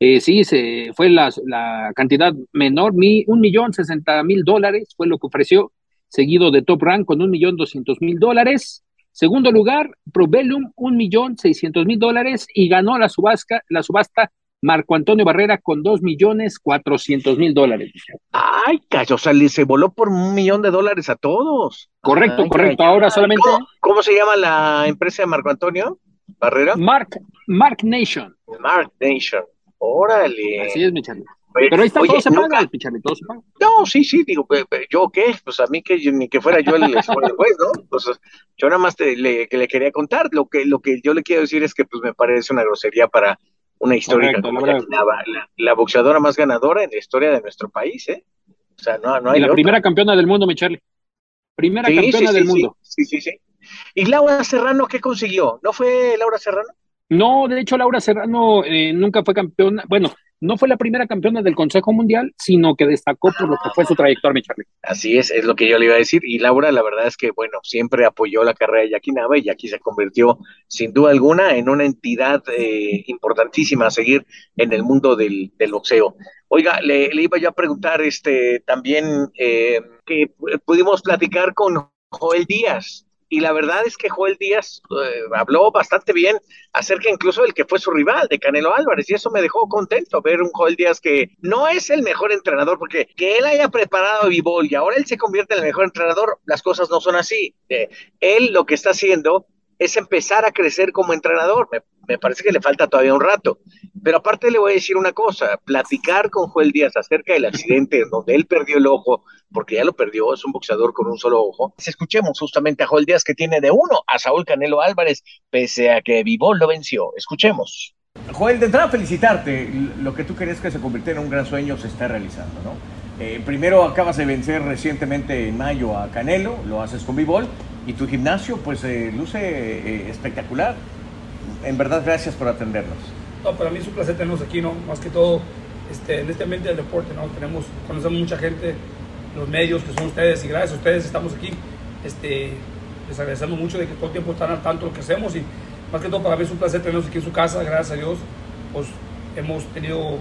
D: eh, sí, se, fue la, la cantidad menor, mi, un millón sesenta mil dólares fue lo que ofreció, seguido de Top Rank con un millón doscientos mil dólares. Segundo lugar, Probellum, un millón seiscientos mil dólares y ganó la subasta, la subasta Marco Antonio Barrera con dos millones cuatrocientos mil dólares.
C: Ay, cacho, o sea, se voló por un millón de dólares a todos.
D: Correcto, correcto. Ahora solamente.
C: ¿Cómo, se llama la empresa de Marco Antonio Barrera?
D: Mark, Mark Nation.
C: Mark Nation. Órale.
D: Así es, mi Charlie. Pero ahí está, todo se paga, Charlie, todo se paga.
C: No, sí, sí, digo, ¿yo qué? Pues a mí que ni que fuera yo el, el juez, ¿no? Pues yo nada más te, le, que le quería contar, lo que, lo que yo le quiero decir es que pues me parece una grosería para una histórica como la, la, boxeadora más ganadora en la historia de nuestro país, ¿eh? O sea, no, no hay
D: y la primera campeona del mundo, mi Charlie. Primera campeona del mundo.
C: Sí, sí, sí. ¿Y Laura Serrano qué consiguió? ¿No fue Laura Serrano?
D: No, de hecho, Laura Serrano eh, nunca fue campeona. Bueno, no fue la primera campeona del Consejo Mundial, sino que destacó por lo que fue su trayectoria, Charlie.
C: Así es, es lo que yo le iba a decir. Y Laura, la verdad es que, bueno, siempre apoyó la carrera de Jackie Nava y Jackie se convirtió, sin duda alguna, en una entidad eh, importantísima a seguir en el mundo del, boxeo. Oiga, le, iba yo a preguntar este también eh, que pudimos platicar con Joel Díaz, y la verdad es que Joel Díaz eh, habló bastante bien acerca incluso del que fue su rival, de Canelo Álvarez, y eso me dejó contento ver un Joel Díaz que no es el mejor entrenador, porque que él haya preparado a Vivol y ahora él se convierte en el mejor entrenador, las cosas no son así. Eh, él lo que está haciendo es empezar a crecer como entrenador. Me, parece que le falta todavía un rato. Pero aparte le voy a decir una cosa, platicar con Joel Díaz acerca del accidente donde él perdió el ojo, porque ya lo perdió, es un boxeador con un solo ojo. Escuchemos justamente a Joel Díaz que tiene de uno a Saúl Canelo Álvarez, pese a que Vivol lo venció. Escuchemos. Joel, de entrada felicitarte. Lo que tú querías que se convirtiera en un gran sueño se está realizando, ¿no? Eh, primero acabas de vencer recientemente en mayo a Canelo, lo haces con Vivol, y tu gimnasio pues eh, luce eh, espectacular. En verdad, gracias por atendernos.
H: No, para mí es un placer tenernos aquí, ¿no? Más que todo este, en este ambiente del deporte, ¿no? Tenemos, conocemos mucha gente, los medios que son ustedes, y gracias a ustedes estamos aquí. Este, les agradecemos mucho de que todo el tiempo están al tanto lo que hacemos y más que todo para mí es un placer tenernos aquí en su casa, gracias a Dios, pues hemos tenido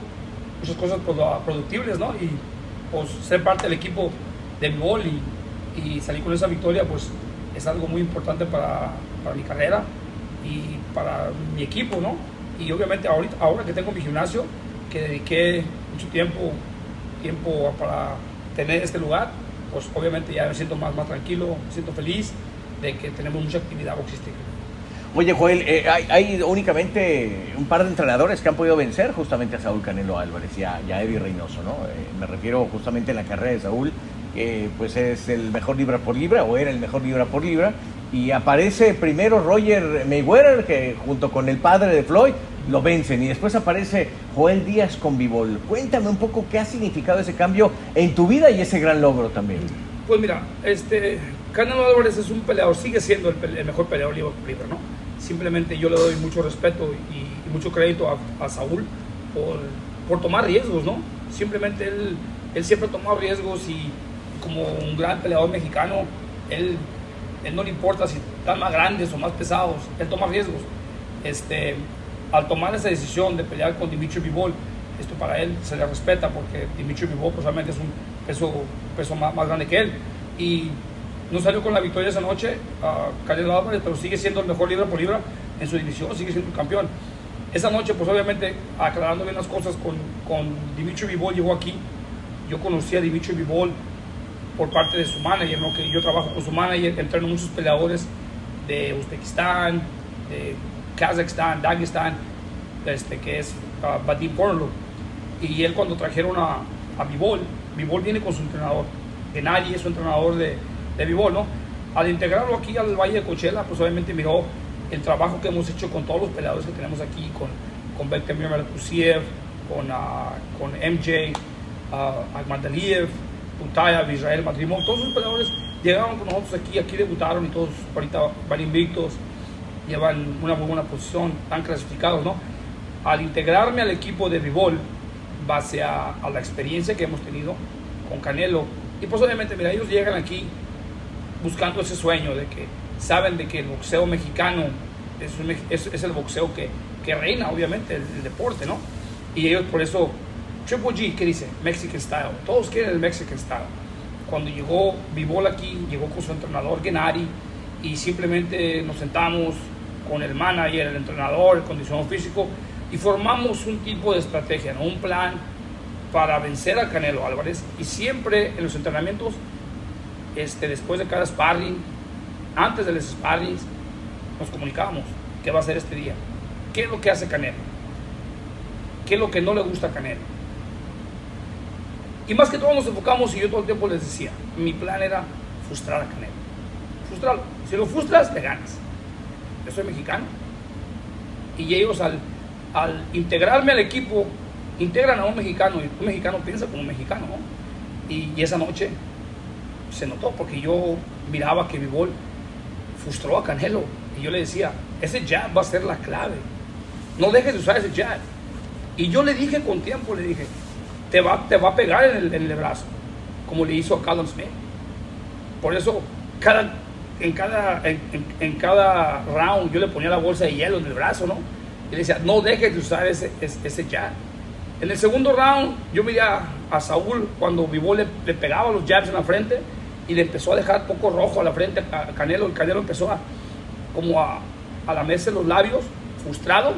H: muchas cosas productibles, ¿no? Y pues ser parte del equipo de mi gol y salir con esa victoria, pues es algo muy importante para, para, mi carrera y para mi equipo, ¿no? Y obviamente ahorita, ahora que tengo mi gimnasio, que dediqué mucho tiempo, tiempo para tener este lugar, pues obviamente ya me siento más, más tranquilo, me siento feliz de que tenemos mucha actividad boxística.
C: Oye, Joel, eh, hay, únicamente un par de entrenadores que han podido vencer justamente a Saúl Canelo Álvarez y a, Eddie Reynoso, ¿no? Eh, me refiero justamente a la carrera de Saúl que pues es el mejor libra por libra o era el mejor libra por libra. Y aparece primero Roger Mayweather, que junto con el padre de Floyd lo vencen. Y después aparece Joel Díaz con Bivol. Cuéntame un poco qué ha significado ese cambio en tu vida y ese gran logro también.
H: Pues mira, este, Canelo Álvarez es un peleador, sigue siendo el, mejor peleador libra por libra, ¿no? Simplemente yo le doy mucho respeto y, mucho crédito a, a Saúl por, por, tomar riesgos, ¿no? Simplemente él, él siempre ha tomado riesgos y como un gran peleador mexicano, él él no le importa si están más grandes o más pesados, él toma riesgos. Este, al tomar esa decisión de pelear con Dimitri Bivol, esto para él se le respeta porque Dimitri Bivol probablemente es un peso, peso más, más grande que él. Y no salió con la victoria esa noche a Canelo Álvarez, pero sigue siendo el mejor libra por libra en su división, sigue siendo el campeón. Esa noche, pues obviamente, aclarando bien las cosas con, con Dimitri Bivol, llegó aquí. Yo conocí a Dimitri Bivol por parte de su manager, ¿no? que yo trabajo con su manager, entreno muchos peleadores de Uzbekistán, de Kazajstán, Dagestán, este, que es uh, Vadim Porlo. Y él cuando trajeron a, a Bivol, Bivol viene con su entrenador, que nadie es su entrenador de, de Bivol, ¿no? Al integrarlo aquí al Valle de Coachella, pues obviamente miró el trabajo que hemos hecho con todos los peleadores que tenemos aquí, con, con Bektemir Malakusiev, con, uh, con MJ, uh, Agmadaliev, Putayev, Israel Matrimonio, todos los peleadores llegaron con nosotros aquí, aquí debutaron y todos ahorita van invictos, llevan una muy buena posición, están clasificados, ¿no? Al integrarme al equipo de Vivol, base a, a la experiencia que hemos tenido con Canelo, y pues obviamente, mira, ellos llegan aquí buscando ese sueño de que saben de que el boxeo mexicano es, un, es, es el boxeo que, que, reina, obviamente, el, el, deporte, ¿no? Y ellos por eso, Triple G, ¿qué dice? Mexican Style. Todos quieren el Mexican Style. Cuando llegó Vivol aquí, llegó con su entrenador Gennady y simplemente nos sentamos con el manager, el entrenador, el condicionador físico y formamos un tipo de estrategia, un plan para vencer a Canelo Álvarez y siempre en los entrenamientos, este, después de cada sparring, antes de los sparrings, nos comunicábamos qué va a hacer este día, qué es lo que hace Canelo, qué es lo que no le gusta a Canelo. Y más que todo nos enfocamos y yo todo el tiempo les decía, mi plan era frustrar a Canelo. Frustrarlo. Si lo frustras, te ganas. Yo soy mexicano. Y ellos al, al integrarme al equipo, integran a un mexicano y un mexicano piensa como un mexicano. ¿no? Y, y, esa noche se notó porque yo miraba que Vivol frustró a Canelo y yo le decía, ese jab va a ser la clave. No dejes de usar ese jab. Y yo le dije con tiempo, le dije, te va, te va a pegar en el, en el brazo, como le hizo a Callum Smith. Por eso, cada, en, cada, en, en, cada round yo le ponía la bolsa de hielo en el brazo, ¿no? Y le decía, no dejes de usar ese, ese, jab. En el segundo round, yo miré a, a Saúl cuando Vivó le, le, pegaba los jabs en la frente y le empezó a dejar poco rojo a la frente a Canelo. El Canelo empezó a, como a, a lamerse los labios, frustrado.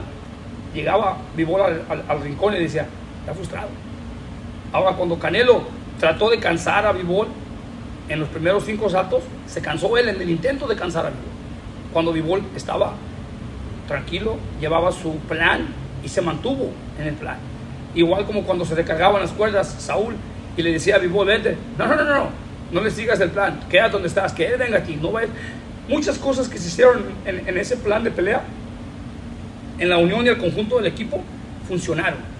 H: Llegaba Vivó al, al, al rincón y decía, está frustrado. Ahora, cuando Canelo trató de cansar a Vivol en los primeros cinco saltos, se cansó él en el intento de cansar a Vivol. Cuando Vivol estaba tranquilo, llevaba su plan y se mantuvo en el plan. Igual como cuando se recargaban las cuerdas Saúl y le decía a Vivol, vente, no, no, no, no, no le sigas el plan, quédate donde estás, que él venga aquí, no vayas. Muchas cosas que se hicieron en, en ese plan de pelea, en la unión y el conjunto del equipo, funcionaron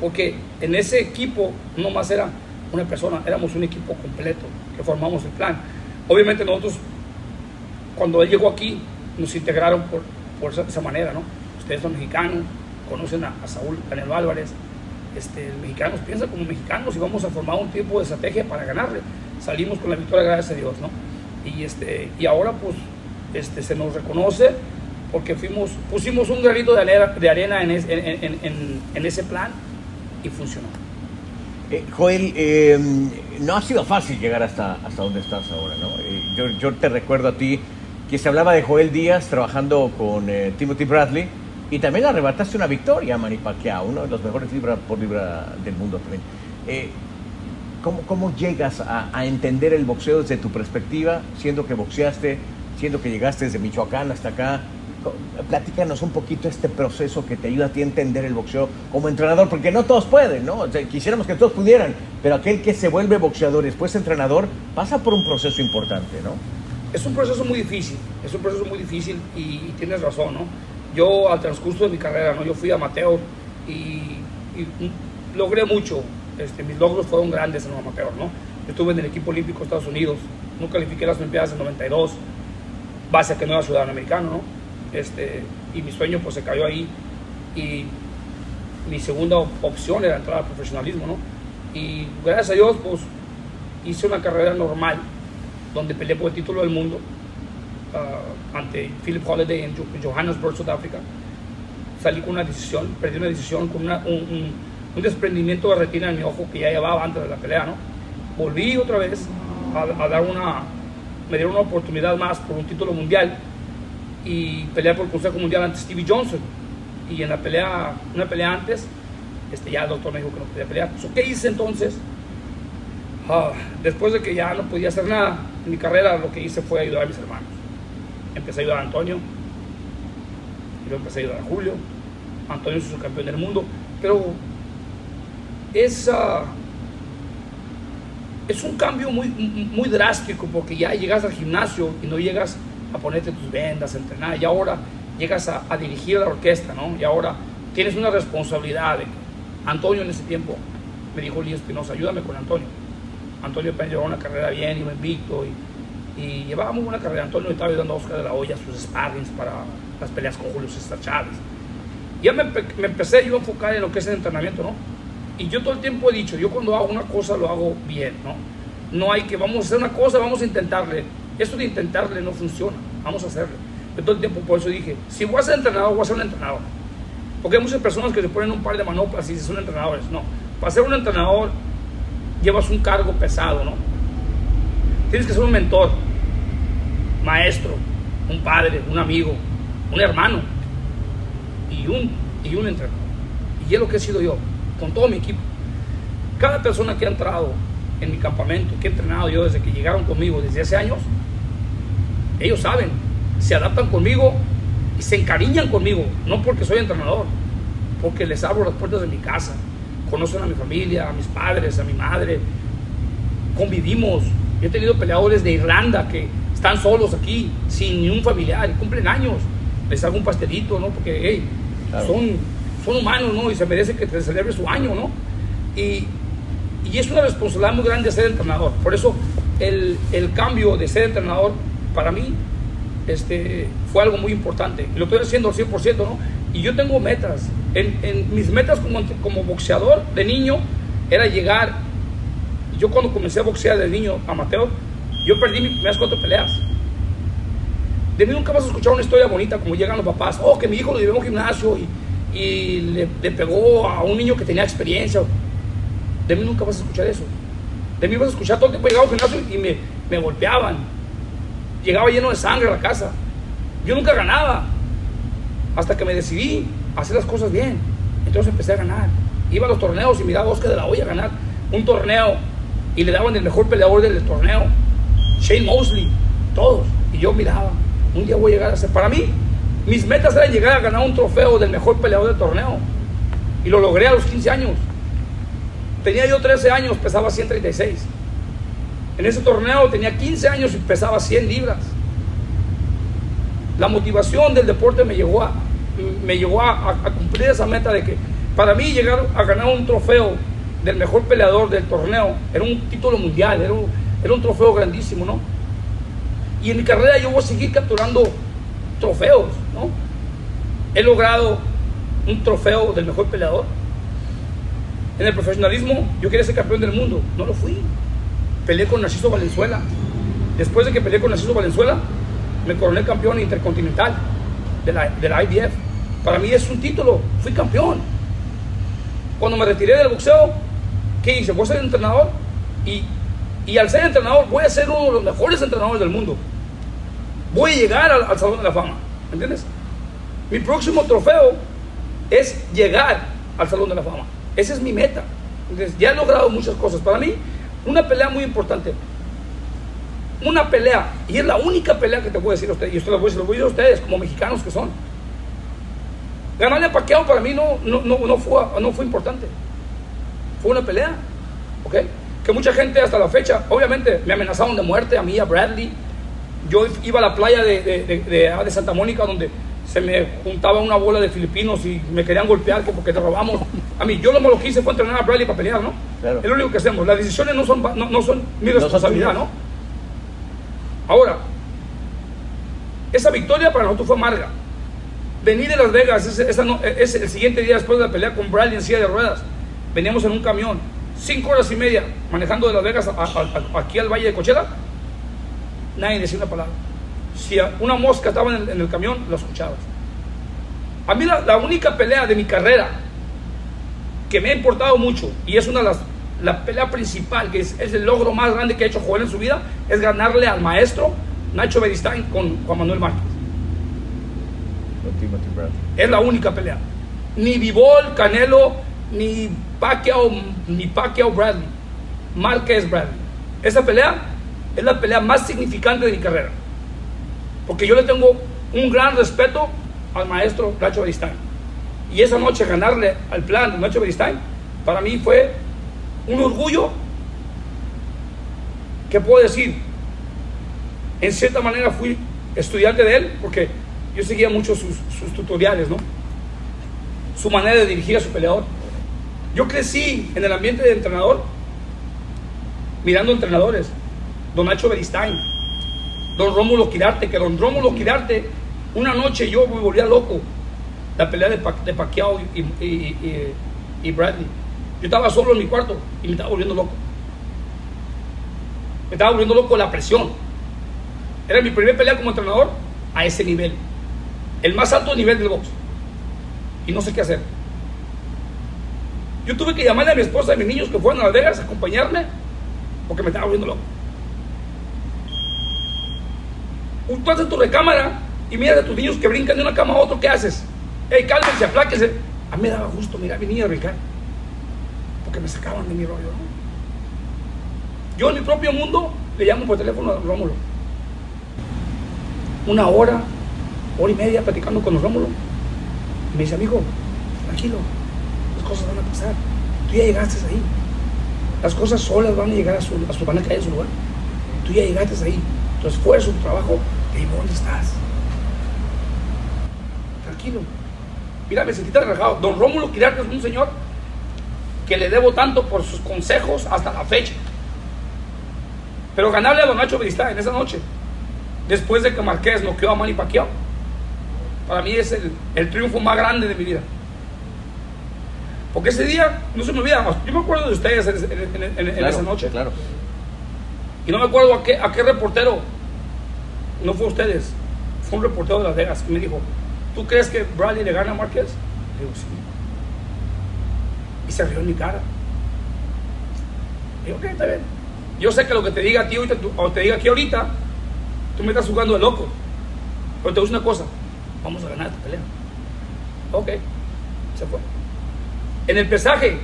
H: porque en ese equipo no más era una persona, éramos un equipo completo que formamos el plan. Obviamente nosotros, cuando él llegó aquí, nos integraron por, por esa, manera, ¿no? Ustedes son mexicanos, conocen a, Saúl Canelo Álvarez, este, mexicanos piensan como mexicanos y vamos a formar un tipo de estrategia para ganarle. Salimos con la victoria, gracias a Dios, ¿no? Y, este, y ahora pues este, se nos reconoce porque fuimos, pusimos un granito de arena, de arena en ese plan y funcionó.
I: Eh, Joel, eh, no ha sido fácil llegar hasta, hasta donde estás ahora, ¿no? Eh, yo, yo, te recuerdo a ti que se hablaba de Joel Díaz trabajando con eh, Timothy Bradley y también arrebataste una victoria a Manny Pacquiao, uno de los mejores libra por libra del mundo también. ¿cómo, ¿Cómo llegas a, a entender el boxeo desde tu perspectiva, siendo que boxeaste, siendo que llegaste desde Michoacán hasta acá? Platícanos un poquito este proceso que te ayuda a ti a entender el boxeo como entrenador, porque no todos pueden, ¿no? Quisiéramos que todos pudieran, pero aquel que se vuelve boxeador y después entrenador pasa por un proceso importante, ¿no?
H: Es un proceso muy difícil, es un proceso muy difícil y, tienes razón, ¿no? Yo al transcurso de mi carrera, ¿no? Yo fui amateur y, y logré mucho, este, mis logros fueron grandes en el amateur, ¿no? Estuve en el equipo olímpico de Estados Unidos, no califiqué las Olimpiadas en 92, base a que no era ciudadano americano, ¿no? Este, y mi sueño pues se cayó ahí y mi segunda opción era entrar al profesionalismo, ¿no? Y gracias a Dios pues hice una carrera normal donde peleé por el título del mundo ah, ante Philip Holiday en Jo- Johannesburg, Sudáfrica, salí con una decisión, perdí una decisión con una- un, un- un desprendimiento de retina en mi ojo que ya llevaba antes de la pelea, ¿no? Volví otra vez a, a dar una, me dieron una oportunidad más por un título mundial y pelear por el Consejo Mundial ante Stevie Johnson. Y en la pelea, una pelea antes, este, ya el doctor me dijo que no podía pelear. So, ¿Qué hice entonces? Ah, después de que ya no podía hacer nada en mi carrera, lo que hice fue ayudar a mis hermanos. Empecé a ayudar a Antonio, y luego empecé a ayudar a Julio. Antonio es su campeón del mundo, pero es, ah, es un cambio muy, muy drástico porque ya llegas al gimnasio y no llegas a ponerte tus vendas, a entrenar, y ahora llegas a, a dirigir la orquesta, ¿no? Y ahora tienes una responsabilidad. Antonio en ese tiempo me dijo, Lee Espinosa, ayúdame con Antonio. Antonio apenas llevaba una carrera bien, iba invicto y, y llevaba muy buena carrera. Antonio estaba ayudando a Oscar de la Hoya sus sparrings para las peleas con Julio César Chávez. Ya me, me empecé yo a enfocar en lo que es el entrenamiento, ¿no? Y yo todo el tiempo he dicho, yo cuando hago una cosa lo hago bien, ¿no? No hay que, vamos a hacer una cosa, vamos a intentarle. Esto de intentarle no funciona, vamos a hacerlo. Yo todo el tiempo por eso dije, si voy a ser entrenador, voy a ser un entrenador. Porque hay muchas personas que se ponen un par de manoplas y son entrenadores. No, para ser un entrenador llevas un cargo pesado, ¿no? Tienes que ser un mentor, maestro, un padre, un amigo, un hermano y un, y un entrenador. Y es lo que he sido yo, con todo mi equipo. Cada persona que ha entrado en mi campamento, que he entrenado yo desde que llegaron conmigo, desde hace años, ellos saben, se adaptan conmigo y se encariñan conmigo, no porque soy entrenador, porque les abro las puertas de mi casa, conocen a mi familia, a mis padres, a mi madre, convivimos. Yo he tenido peleadores de Irlanda que están solos aquí, sin ni un familiar, y cumplen años. Les hago un pastelito, ¿no? Porque, hey,
I: Claro.
H: son, son humanos, ¿no? Y se merece que te celebre su año, ¿no? Y, y es una responsabilidad muy grande ser entrenador. Por eso el, el cambio de ser entrenador para mí este, fue algo muy importante. Y lo estoy haciendo al 100%, ¿no? Y yo tengo metas. En, en mis metas como, como boxeador de niño era llegar. Yo cuando comencé a boxear de niño amateur, yo perdí mis primeras cuatro peleas. De mí nunca vas a escuchar una historia bonita como llegan los papás. Oh, que mi hijo lo llevó a un gimnasio y, y le, le pegó a un niño que tenía experiencia. De mí nunca vas a escuchar eso. De mí vas a escuchar todo el tiempo llegaba al gimnasio y me, me golpeaban. Llegaba lleno de sangre a la casa. Yo nunca ganaba. Hasta que me decidí a hacer las cosas bien. Entonces empecé a ganar. Iba a los torneos y miraba a Oscar de la Hoya ganar un torneo. Y le daban el mejor peleador del torneo. Shane Mosley. Todos. Y yo miraba. Un día voy a llegar a ser. Para mí, mis metas eran llegar a ganar un trofeo del mejor peleador del torneo. Y lo logré a los 15 años. Tenía yo 13 años, pesaba 136. En ese torneo tenía 15 años y pesaba 100 libras. La motivación del deporte me llevó a, cumplir esa meta de que para mí llegar a ganar un trofeo del mejor peleador del torneo era un título mundial, un, era un trofeo grandísimo, ¿no? Y en mi carrera yo voy a seguir capturando trofeos, ¿no? He logrado un trofeo del mejor peleador. En el profesionalismo yo quería ser campeón del mundo, no lo fui. Peleé con Narciso Valenzuela. Después de que peleé con Narciso Valenzuela, me coroné campeón intercontinental de la, de la IBF. Para mí es un título, fui campeón. Cuando me retiré del boxeo, ¿qué hice? Voy a ser entrenador y, y al ser entrenador voy a ser uno de los mejores entrenadores del mundo. Voy a llegar al, al Salón de la Fama, ¿entiendes? Mi próximo trofeo es llegar al Salón de la Fama. Esa es mi meta. Entonces, ya he logrado muchas cosas. Para mí, una pelea muy importante. Una pelea, y es la única pelea que te voy a decir a ustedes, y esto lo voy a decir, a ustedes, como mexicanos que son. Ganarle a Pacquiao para mí no, no, no, no, fue, no fue importante. Fue una pelea, ¿ok? Que mucha gente hasta la fecha, obviamente, me amenazaron de muerte, a mí, a Bradley. Yo iba a la playa de, de, de, de- de Santa Mónica donde se me juntaba una bola de filipinos y me querían golpear que porque te robamos. A mí, yo lo que hice fue entrenar a Bradley para pelear, ¿no?
I: Claro.
H: Es lo único que hacemos. Las decisiones no son, no, no son mi responsabilidad. ¿no? Ahora, esa victoria para nosotros fue amarga. Venir de Las Vegas, ese, esa no- ese- el siguiente día después de la pelea con Bradley en silla de ruedas, veníamos en un camión, cinco horas y media, manejando de Las Vegas a- a- a- aquí al Valle de Cochela, nadie decía una palabra. Si una mosca estaba en el, en el camión, lo escuchabas. A mí la, la única pelea de mi carrera que me ha importado mucho y es una de las la pelea principal, que es, es el logro más grande que ha hecho Joel en su vida, es ganarle al maestro Nacho Beristain con Juan Manuel Márquez. Es la única pelea. Ni Vivol, Canelo, ni Pacquiao, ni Pacquiao Bradley. Márquez Bradley. Esa pelea es la pelea más significante de mi carrera. Porque yo le tengo un gran respeto al maestro Nacho Beristain. Y esa noche ganarle al plan de Nacho Beristain, para mí fue un orgullo que puedo decir, en cierta manera fui estudiante de él, porque yo seguía mucho sus, sus tutoriales, ¿no? Su manera de dirigir a su peleador. Yo crecí en el ambiente de entrenador, mirando entrenadores. Don Nacho Beristain, Don Rómulo Quirarte, que Don Rómulo Quirarte, una noche yo me volvía loco. La pelea de, Pa- de Pacquiao y, y- y- y Bradley. Yo estaba solo en mi cuarto y me estaba volviendo loco. Me estaba volviendo loco la presión. Era mi primer pelea como entrenador a ese nivel. El más alto nivel del box. Y no sé qué hacer. Yo tuve que llamarle a mi esposa y a mis niños que fueron a Las Vegas a acompañarme porque me estaba volviendo loco. Tú en tu recámara y miras a tus niños que brincan de una cama a otra, ¿qué haces? Ey, cálmense, apláquense. A mí me daba gusto mirar a mi niño brincar porque me sacaban de mi rollo. ¿no? Yo en mi propio mundo le llamo por teléfono a Rómulo. Una hora, hora y media platicando con Rómulo. Me dice, amigo, tranquilo, las cosas van a pasar. Tú ya llegaste ahí. Las cosas solas van a llegar a su, a su van a caer en su lugar. Tú ya llegaste ahí. Tu esfuerzo, tu trabajo, ¿dónde estás? Tranquilo. Mira, me sentí relajado. Don Rómulo Quirarte es un señor que le debo tanto por sus consejos hasta la fecha. Pero ganarle a Don Nacho Beristain en esa noche, después de que Marqués noqueó a Manny Pacquiao, para mí es el, el triunfo más grande de mi vida. Porque ese día, no se me olvida, yo me acuerdo de ustedes en, en- en- en- en
I: Claro,
H: esa noche.
I: Claro.
H: Y no me acuerdo a qué, a qué reportero, no fue ustedes, fue un reportero de Las Vegas que me dijo, ¿tú crees que Bradley le gana a Marquez? Le digo, sí. Y se rió en mi cara. Digo, ok, está bien. Yo sé que lo que te diga a ti ahorita, o te diga aquí ahorita, tú me estás jugando de loco. Pero te digo una cosa, vamos a ganar esta pelea. Ok, se fue. En el pesaje,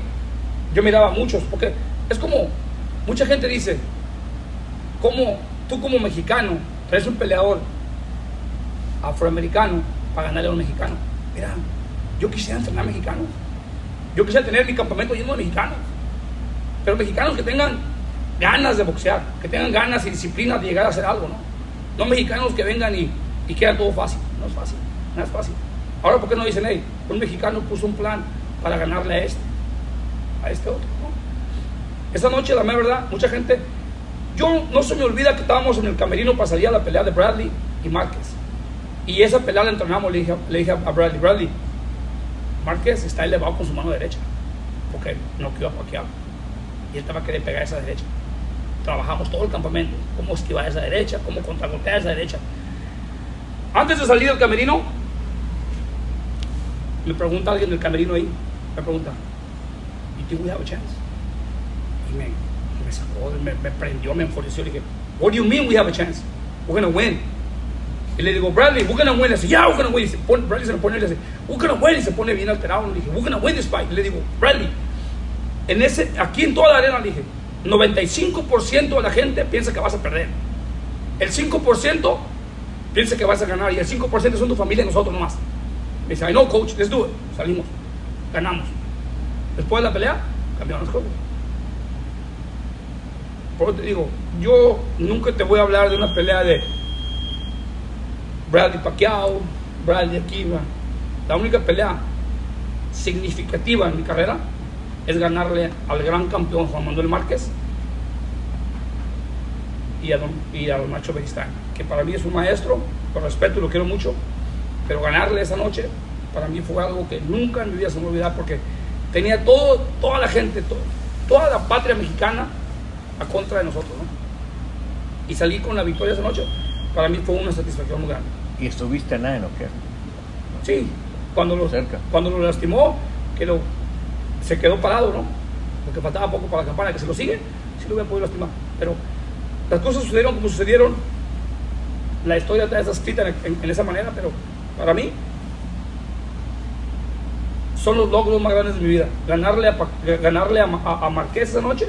H: yo miraba a muchos, porque es como, mucha gente dice, como tú como mexicano traes un peleador afroamericano para ganarle a un mexicano. Mira, yo quisiera entrenar mexicanos. Yo quisiera tener mi campamento lleno de mexicanos. Pero mexicanos que tengan ganas de boxear, que tengan ganas y disciplina de llegar a hacer algo, ¿no? No mexicanos que vengan y, y quieran todo fácil. No es fácil, no es fácil. Ahora, ¿por qué no dicen, hey, un mexicano puso un plan para ganarle a este, a este otro, ¿no? Esa noche, la verdad, mucha gente. Yo no se me olvida que estábamos en el camerino para salir a la pelea de Bradley y Márquez. Y esa pelea la entrenamos, le dije, a Bradley, Bradley, Márquez está elevado con su mano derecha, porque no quedó Pacquiao. Y él estaba querer pegar esa derecha. Trabajamos todo el campamento, cómo esquivar esa derecha, cómo contragolpear esa derecha. Antes de salir del camerino, me pregunta alguien del camerino ahí, me pregunta, ¿y we have a chance? Y me, me sacó, me, me prendió, me enfureció. Le dije, What do you mean we have a chance? We're gonna win. Y le digo, Bradley, we're gonna win. Le dice, yeah, we're gonna win. Y se pone, Bradley se me pone le dice, we're gonna win. Y se pone bien alterado. Le dije, we're gonna win this fight. Y le digo, Bradley, en ese, aquí en toda la arena, le dije, 95% de la gente piensa que vas a perder. El 5% piensa que vas a ganar. Y el 5% son tu familia y nosotros nomás. Me dice, I know, coach, let's do it. Salimos, ganamos. Después de la pelea, cambiaron las cosas. Por eso te digo, yo nunca te voy a hablar de una pelea de Bradley Pacquiao, Bradley aquí. La única pelea significativa en mi carrera es ganarle al gran campeón Juan Manuel Márquez y a, don, y a don Nacho Beristain, que para mí es un maestro, con respeto y lo quiero mucho, pero ganarle esa noche para mí fue algo que nunca en mi vida se me olvidar porque tenía todo, toda la gente, todo, toda la patria mexicana a contra de nosotros, ¿no? Y salí con la victoria esa noche. para mí fue una satisfacción muy grande.
I: ¿Y estuviste a nada en qué?
H: Sí, cuando lo, cuando lo lastimó, que lo, se quedó parado, ¿no? Porque faltaba poco para la campana, que se lo sigue, sí lo hubiera podido lastimar. Pero las cosas sucedieron como sucedieron. La historia está escrita en, esa manera, pero para mí son los logros más grandes de mi vida. Ganarle a, ganarle a, a, a Marqués esa noche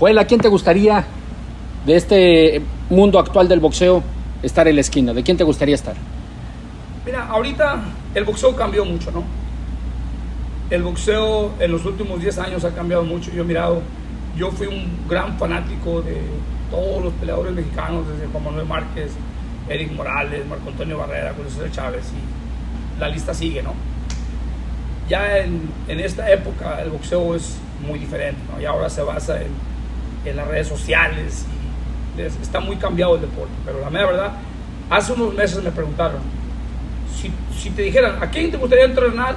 D: Joel, ¿a quién te gustaría de este mundo actual del boxeo estar en la esquina? ¿De quién te gustaría estar?
H: Mira, ahorita el boxeo cambió mucho, ¿no? El boxeo en los últimos 10 años ha cambiado mucho. Yo he mirado, yo fui un gran fanático de todos los peleadores mexicanos, desde Juan Manuel Márquez, Eric Morales, Marco Antonio Barrera, José Chávez, y la lista sigue, ¿no? Ya en, en esta época el boxeo es muy diferente, ¿no? Y ahora se basa en en las redes sociales y está muy cambiado el deporte. Pero la mera verdad, hace unos meses me preguntaron, si, si te dijeran, ¿a quién te gustaría entrenar?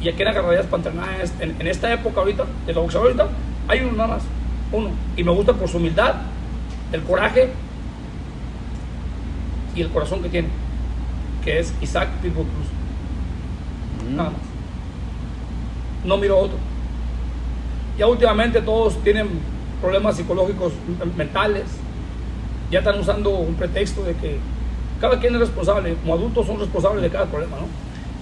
H: ¿Y a quién agarrarías para entrenar en, esta época ahorita, de la boxeo ahorita? Hay uno nada más, uno. Y me gusta por su humildad, el coraje y el corazón que tiene, que es Isaac Pitbull Cruz. Mm. Nada más. No miro otro. Ya últimamente todos tienen problemas psicológicos mentales, ya están usando un pretexto de que cada quien es responsable, como adultos son responsables de cada problema, ¿no?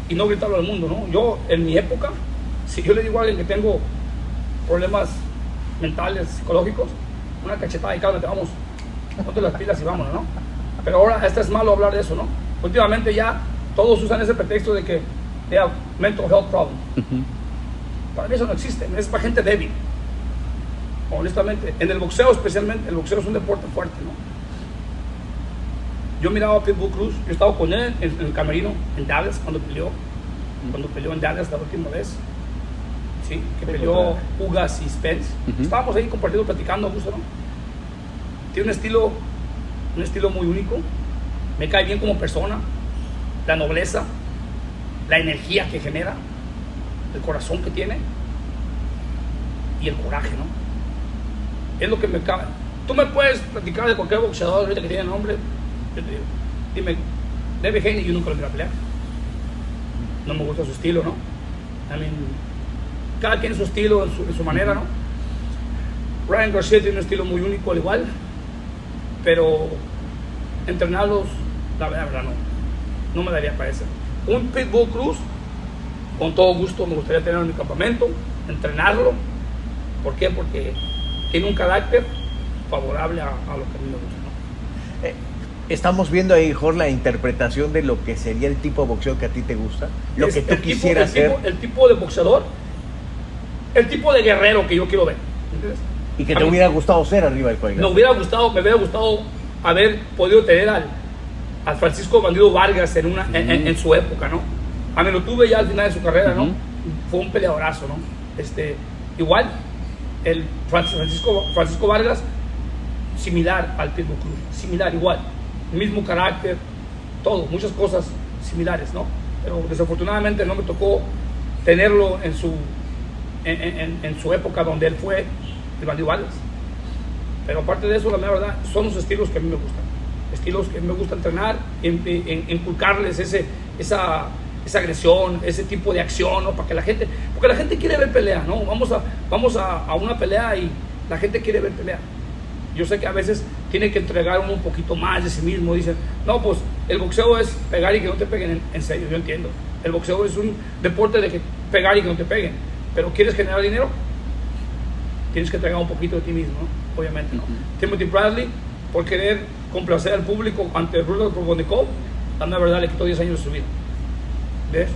H: Y no gritarlo al mundo, ¿no? Yo, en mi época, si yo le digo a alguien que tengo problemas mentales, psicológicos, una cachetada y cálmate, vamos, ponte las pilas y vámonos, ¿no? Pero ahora, este es malo hablar de eso, ¿no? Últimamente ya todos usan ese pretexto de que they have mental health problem. Para mí eso no existe, es para gente débil honestamente. En el boxeo especialmente, el boxeo es un deporte fuerte, ¿no? Yo miraba a Pitbull Cruz, yo estaba con él en, el camerino, en Dallas, cuando peleó, cuando peleó en Dallas la última vez, ¿sí? Que peleó Ugas y Spence. Estábamos ahí compartiendo, platicando, gusto, ¿no? Tiene un estilo, un estilo muy único, me cae bien como persona, la nobleza, la energía que genera, el corazón que tiene y el coraje, ¿no? Es lo que me cabe. Tú me puedes platicar de cualquier boxeador ahorita que tiene nombre. Yo te digo, dime, David Haney yo nunca lo a pelear. No me gusta su estilo, ¿no? Mean, cada quien su estilo, en su, manera, ¿no? Ryan Garcia tiene un estilo muy único al igual, pero entrenarlos, la verdad, no. No me daría para eso. Un Pitbull Cruz, con todo gusto me gustaría tener en mi campamento, entrenarlo. ¿Por qué? Porque tiene un carácter favorable a, lo que a mí me gusta.
I: Eh, estamos viendo ahí, Jorge, la interpretación de lo que sería el tipo de boxeo que a ti te gusta, lo que tú quisieras
H: ser. el tipo de boxeador, el tipo de guerrero que yo quiero ver. ¿entiendes?
I: Y que te hubiera gustado ser arriba del cuello.
H: Me hubiera gustado, me hubiera gustado haber podido tener al, al Francisco Bandido Vargas en, una, en, su época, ¿no? A mí lo tuve ya al final de su carrera, ¿no? Fue un peleadorazo, ¿no? Este, igual, el Francisco, Francisco Vargas similar al Pitbull Cruz, similar, igual, mismo carácter, todo, muchas cosas similares, ¿no? Pero desafortunadamente no me tocó tenerlo en su, en, en, su época donde él fue el bandido Pero aparte de eso, la verdad, son los estilos que a mí me gustan. Estilos que me gusta entrenar, inculcarles ese, esa, esa agresión, ese tipo de acción, ¿no? Para que la gente, porque la gente quiere ver pelea, ¿no? Vamos a, vamos a, a una pelea y la gente quiere ver pelea. Yo sé que a veces tiene que entregar un poquito más de sí mismo. Dicen, no, pues el boxeo es pegar y que no te peguen. En, serio, yo entiendo. El boxeo es un deporte de que pegar y que no te peguen. Pero ¿quieres generar dinero? Tienes que entregar un poquito de ti mismo, obviamente. ¿no? Timothy Bradley, por querer complacer al público ante Rudolf Provodnikov, la verdad le quitó 10 años de su vida. ¿Ves?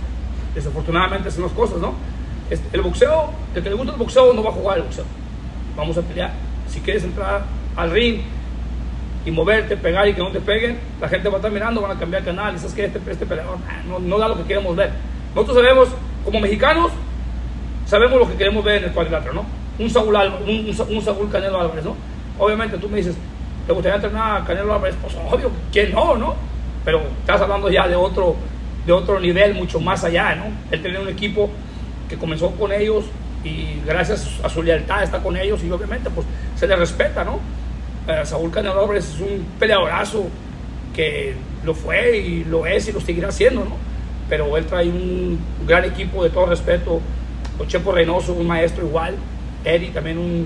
H: Desafortunadamente son las cosas, ¿no? Este, el boxeo, el que le gusta el boxeo no va a jugar el boxeo. Vamos a pelear. Si quieres entrar al ring y moverte, pegar y que no te peguen, la gente va a estar mirando, van a cambiar canal. ¿Sabes que Este, este peleador no, no, da lo que queremos ver. Nosotros sabemos, como mexicanos, sabemos lo que queremos ver en el cuadrilátero, ¿no? Un Saúl, un, un, Saúl Canelo Álvarez, ¿no? Obviamente tú me dices, ¿te gustaría entrenar a Canelo Álvarez? Pues obvio, ¿quién no, no? Pero estás hablando ya de otro, de otro nivel mucho más allá, ¿no? Él tiene un equipo que comenzó con ellos y gracias a su lealtad está con ellos y obviamente pues se le respeta, ¿no? Eh, Saúl Canelo es un peleadorazo que lo fue y lo es y lo seguirá siendo, ¿no? Pero él trae un gran equipo de todo respeto, Chepo Reynoso, un maestro igual, Eddie también un,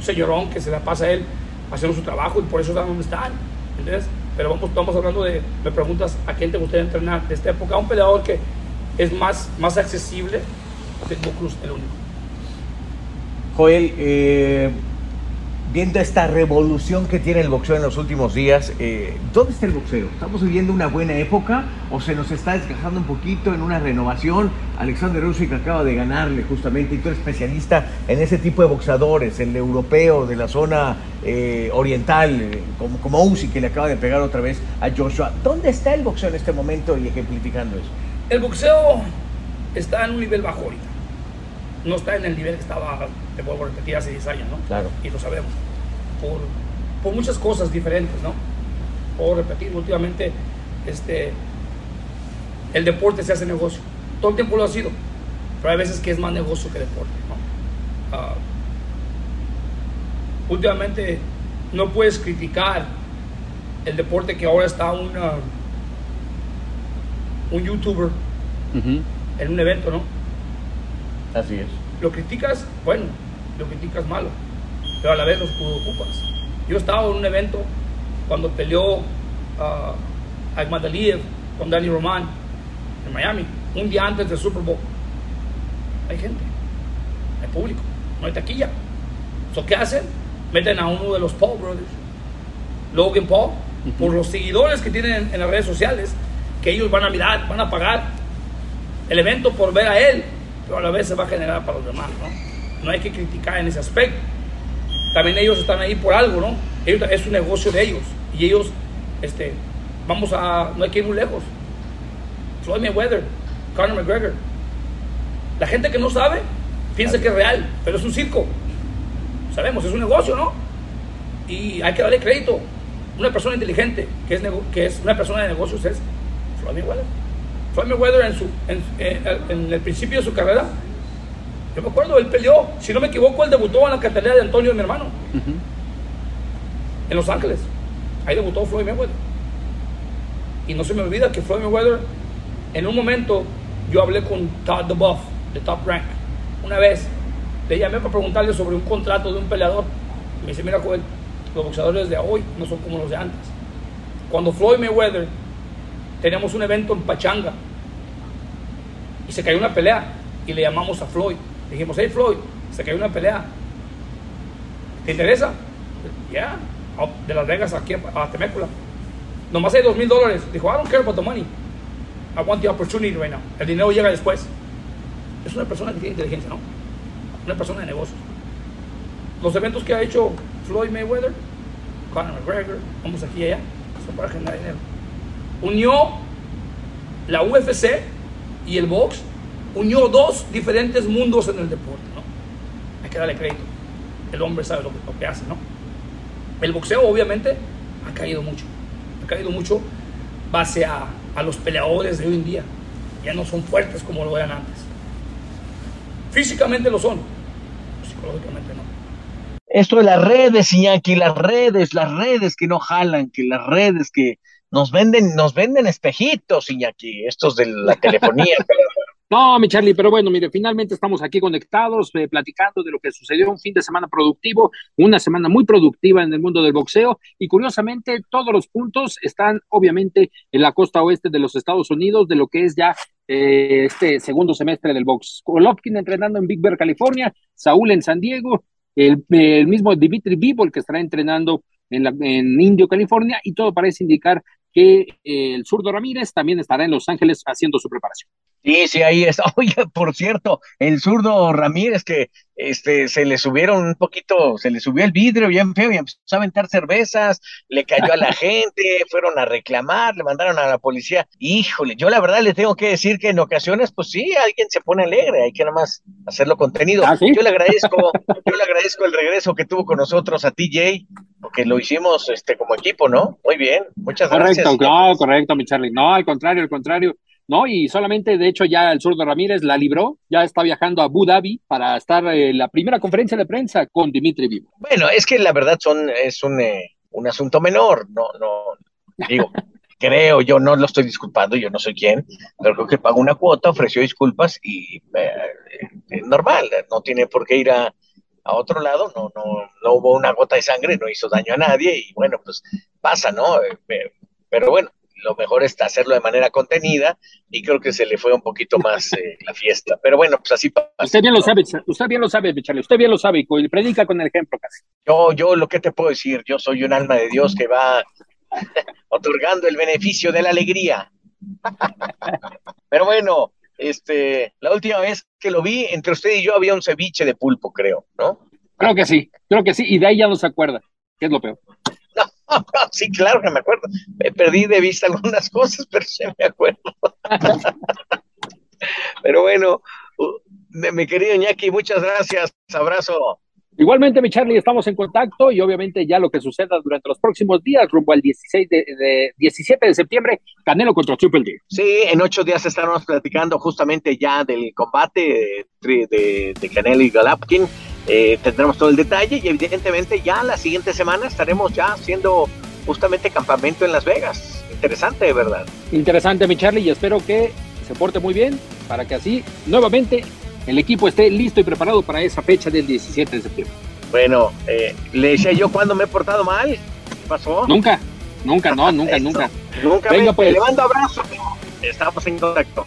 H: señorón que se la pasa a él haciendo su trabajo y por eso está donde están, ¿entiendes? Pero vamos, estamos hablando de, me preguntas a quién te gustaría entrenar de esta época, un peleador que es más, más accesible, Pitbull Cruz, el único.
I: Joel, eh, viendo esta revolución que tiene el boxeo en los últimos días, eh, ¿dónde está el boxeo? ¿Estamos viviendo una buena época o se nos está desgajando un poquito en una renovación? Alexander Usyk acaba de ganarle justamente y tú eres especialista en ese tipo de boxeadores, el europeo de la zona eh, oriental, como, como Usyk que le acaba de pegar otra vez a Joshua. ¿Dónde está el boxeo en este momento y ejemplificando eso?
H: El boxeo está en un nivel bajo ahorita no está en el nivel que estaba, te vuelvo a repetir, hace 10 años, ¿no?
I: Claro.
H: Y lo sabemos. Por, por muchas cosas diferentes, ¿no? Puedo repetir, últimamente, este, el deporte se hace negocio. Todo el tiempo lo ha sido. Pero hay veces que es más negocio que deporte, ¿no? Uh, últimamente no puedes criticar el deporte que ahora está una, un youtuber en un evento, ¿no?
I: Así es.
H: Lo criticas, bueno, lo criticas malo, pero a la vez los ocupas. Yo estaba en un evento cuando peleó uh, Ahmad Aliyev con Danny Roman en Miami, un día antes del Super Bowl. Hay gente, hay público, no hay taquilla. ¿So qué hacen? Meten a uno de los Paul Brothers, Logan Paul, por los seguidores que tienen en las redes sociales, que ellos van a mirar, van a pagar el evento por ver a él pero a la vez se va a generar para los demás, ¿no? No hay que criticar en ese aspecto. También ellos están ahí por algo, ¿no? es un negocio de ellos. Y ellos, este, vamos a, no hay que ir muy lejos. Floyd Mayweather, Conor McGregor. La gente que no sabe piensa que es real, pero es un circo. Sabemos, es un negocio, ¿no? Y hay que darle crédito. Una persona inteligente, que es, que es una persona de negocios, es Floyd Mayweather. Floyd Mayweather en, su, en, el principio de su carrera, yo me acuerdo, él peleó, si no me equivoco, él debutó en la cartelera de Antonio, mi hermano, en Los Ángeles. Ahí debutó Floyd Mayweather. Y no se me olvida que Floyd Mayweather, en un momento, yo hablé con Todd DeBuff, de Top Rank, una vez, le llamé para preguntarle sobre un contrato de un peleador. me dice, mira, Joel, los boxeadores de hoy no son como los de antes. Cuando Floyd Mayweather teníamos un evento en Pachanga y se cayó una pelea y le llamamos a Floyd. Dijimos, hey Floyd, se cayó una pelea. ¿Te interesa? Ya, yeah. de Las Vegas aquí a Temécula. Nomás hay dos mil dólares. Dijo, I don't care about the money. I want the opportunity right now. El dinero llega después. Es una persona que tiene inteligencia, ¿no? Una persona de negocios. Los eventos que ha hecho Floyd Mayweather, Conor McGregor, vamos aquí y allá, son para generar dinero unió la UFC y el box, unió dos diferentes mundos en el deporte, ¿no? Hay que darle crédito. El hombre sabe lo que, hace, ¿no? el boxeo obviamente ha caído mucho, ha caído mucho base a, a los peleadores de hoy en día. Ya no son fuertes como lo eran antes. Físicamente lo son, psicológicamente no.
C: Esto de las redes, Iñaki, las redes, las redes que no jalan, que las redes que nos venden, nos venden espejitos, Iñaki, estos de la telefonía.
D: No, mi Charlie, pero bueno, mire, finalmente estamos aquí conectados, eh, platicando de lo que sucedió un fin de semana productivo, una semana muy productiva en el mundo del boxeo y curiosamente todos los puntos están obviamente en la costa oeste de los Estados Unidos, de lo que es ya eh, este segundo semestre del box. Golovkin entrenando en Big Bear, California, Saúl en San Diego, el, mismo Dimitri Bivol que estará entrenando en, la, en Indio, California, y todo parece indicar que eh, el zurdo Ramírez también estará en Los Ángeles haciendo su preparación.
C: Sí, sí, ahí está. Oye, por cierto, el zurdo Ramírez que este, se le subieron un poquito, se le subió el vidrio bien feo y empezó a aventar cervezas, le cayó a la gente, fueron a reclamar, le mandaron a la policía. Híjole, yo la verdad le tengo que decir que en ocasiones, pues sí, alguien se pone alegre, hay que nada más hacerlo contenido.
D: ¿Ah, sí?
C: Yo le agradezco, yo le agradezco el regreso que tuvo con nosotros a TJ, porque lo hicimos este como equipo, ¿no? Muy bien, muchas gracias.
D: Correcto, no, correcto, mi Charlie. No, al contrario, al contrario. No, y solamente, de hecho, ya el zurdo Ramírez la libró, ya está viajando a Abu Dhabi para estar en la primera conferencia de prensa con Dimitri Vivo.
C: Bueno, es que la verdad son, es un, eh, un asunto menor, no, no, digo, creo, yo no lo estoy disculpando, yo no soy quien, pero creo que pagó una cuota, ofreció disculpas y eh, eh, normal, no tiene por qué ir a, a otro lado, no, no, no hubo una gota de sangre, no hizo daño a nadie y bueno, pues pasa, ¿no? Eh, pero bueno, lo mejor es hacerlo de manera contenida y creo que se le fue un poquito más eh, la fiesta. Pero bueno, pues así pasa.
D: Usted bien lo sabe, usted bien lo sabe, Charlie, usted bien lo sabe y predica con el ejemplo casi.
C: Yo, yo lo que te puedo decir, yo soy un alma de Dios que va otorgando el beneficio de la alegría. Pero bueno, este, la última vez que lo vi, entre usted y yo había un ceviche de pulpo, creo, ¿no?
D: Creo que sí, creo que sí, y de ahí ya no se acuerda, que es lo peor.
C: Sí, claro que me acuerdo. Me perdí de vista algunas cosas, pero sí me acuerdo. pero bueno, mi querido Iñaki, muchas gracias. Abrazo.
D: Igualmente, mi Charlie, estamos en contacto y obviamente ya lo que suceda durante los próximos días, rumbo al 16 de, de 17 de septiembre, Canelo contra Triple D.
C: Sí, en ocho días estaremos platicando justamente ya del combate de, de, de Canelo y Galapkin. Eh, tendremos todo el detalle y evidentemente ya la siguiente semana estaremos ya haciendo justamente campamento en Las Vegas. Interesante, de verdad.
D: Interesante, mi Charlie, y espero que se porte muy bien para que así nuevamente el equipo esté listo y preparado para esa fecha del 17 de septiembre.
C: Bueno, eh, le decía yo cuando me he portado mal. ¿Qué pasó?
D: Nunca, nunca, no, nunca, nunca.
C: Nunca
D: Venga,
C: me,
D: pues.
C: le mando abrazo. Estamos en contacto.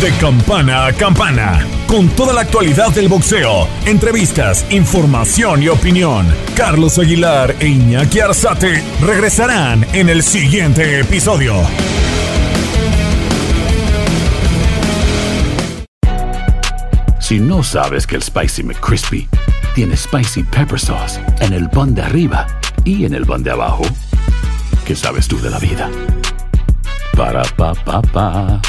B: De campana a campana, con toda la actualidad del boxeo, entrevistas, información y opinión. Carlos Aguilar e Iñaki Arzate regresarán en el siguiente episodio.
A: Si no sabes que el Spicy McCrispy tiene Spicy Pepper Sauce en el pan de arriba y en el pan de abajo, ¿qué sabes tú de la vida? Para, pa, pa, pa.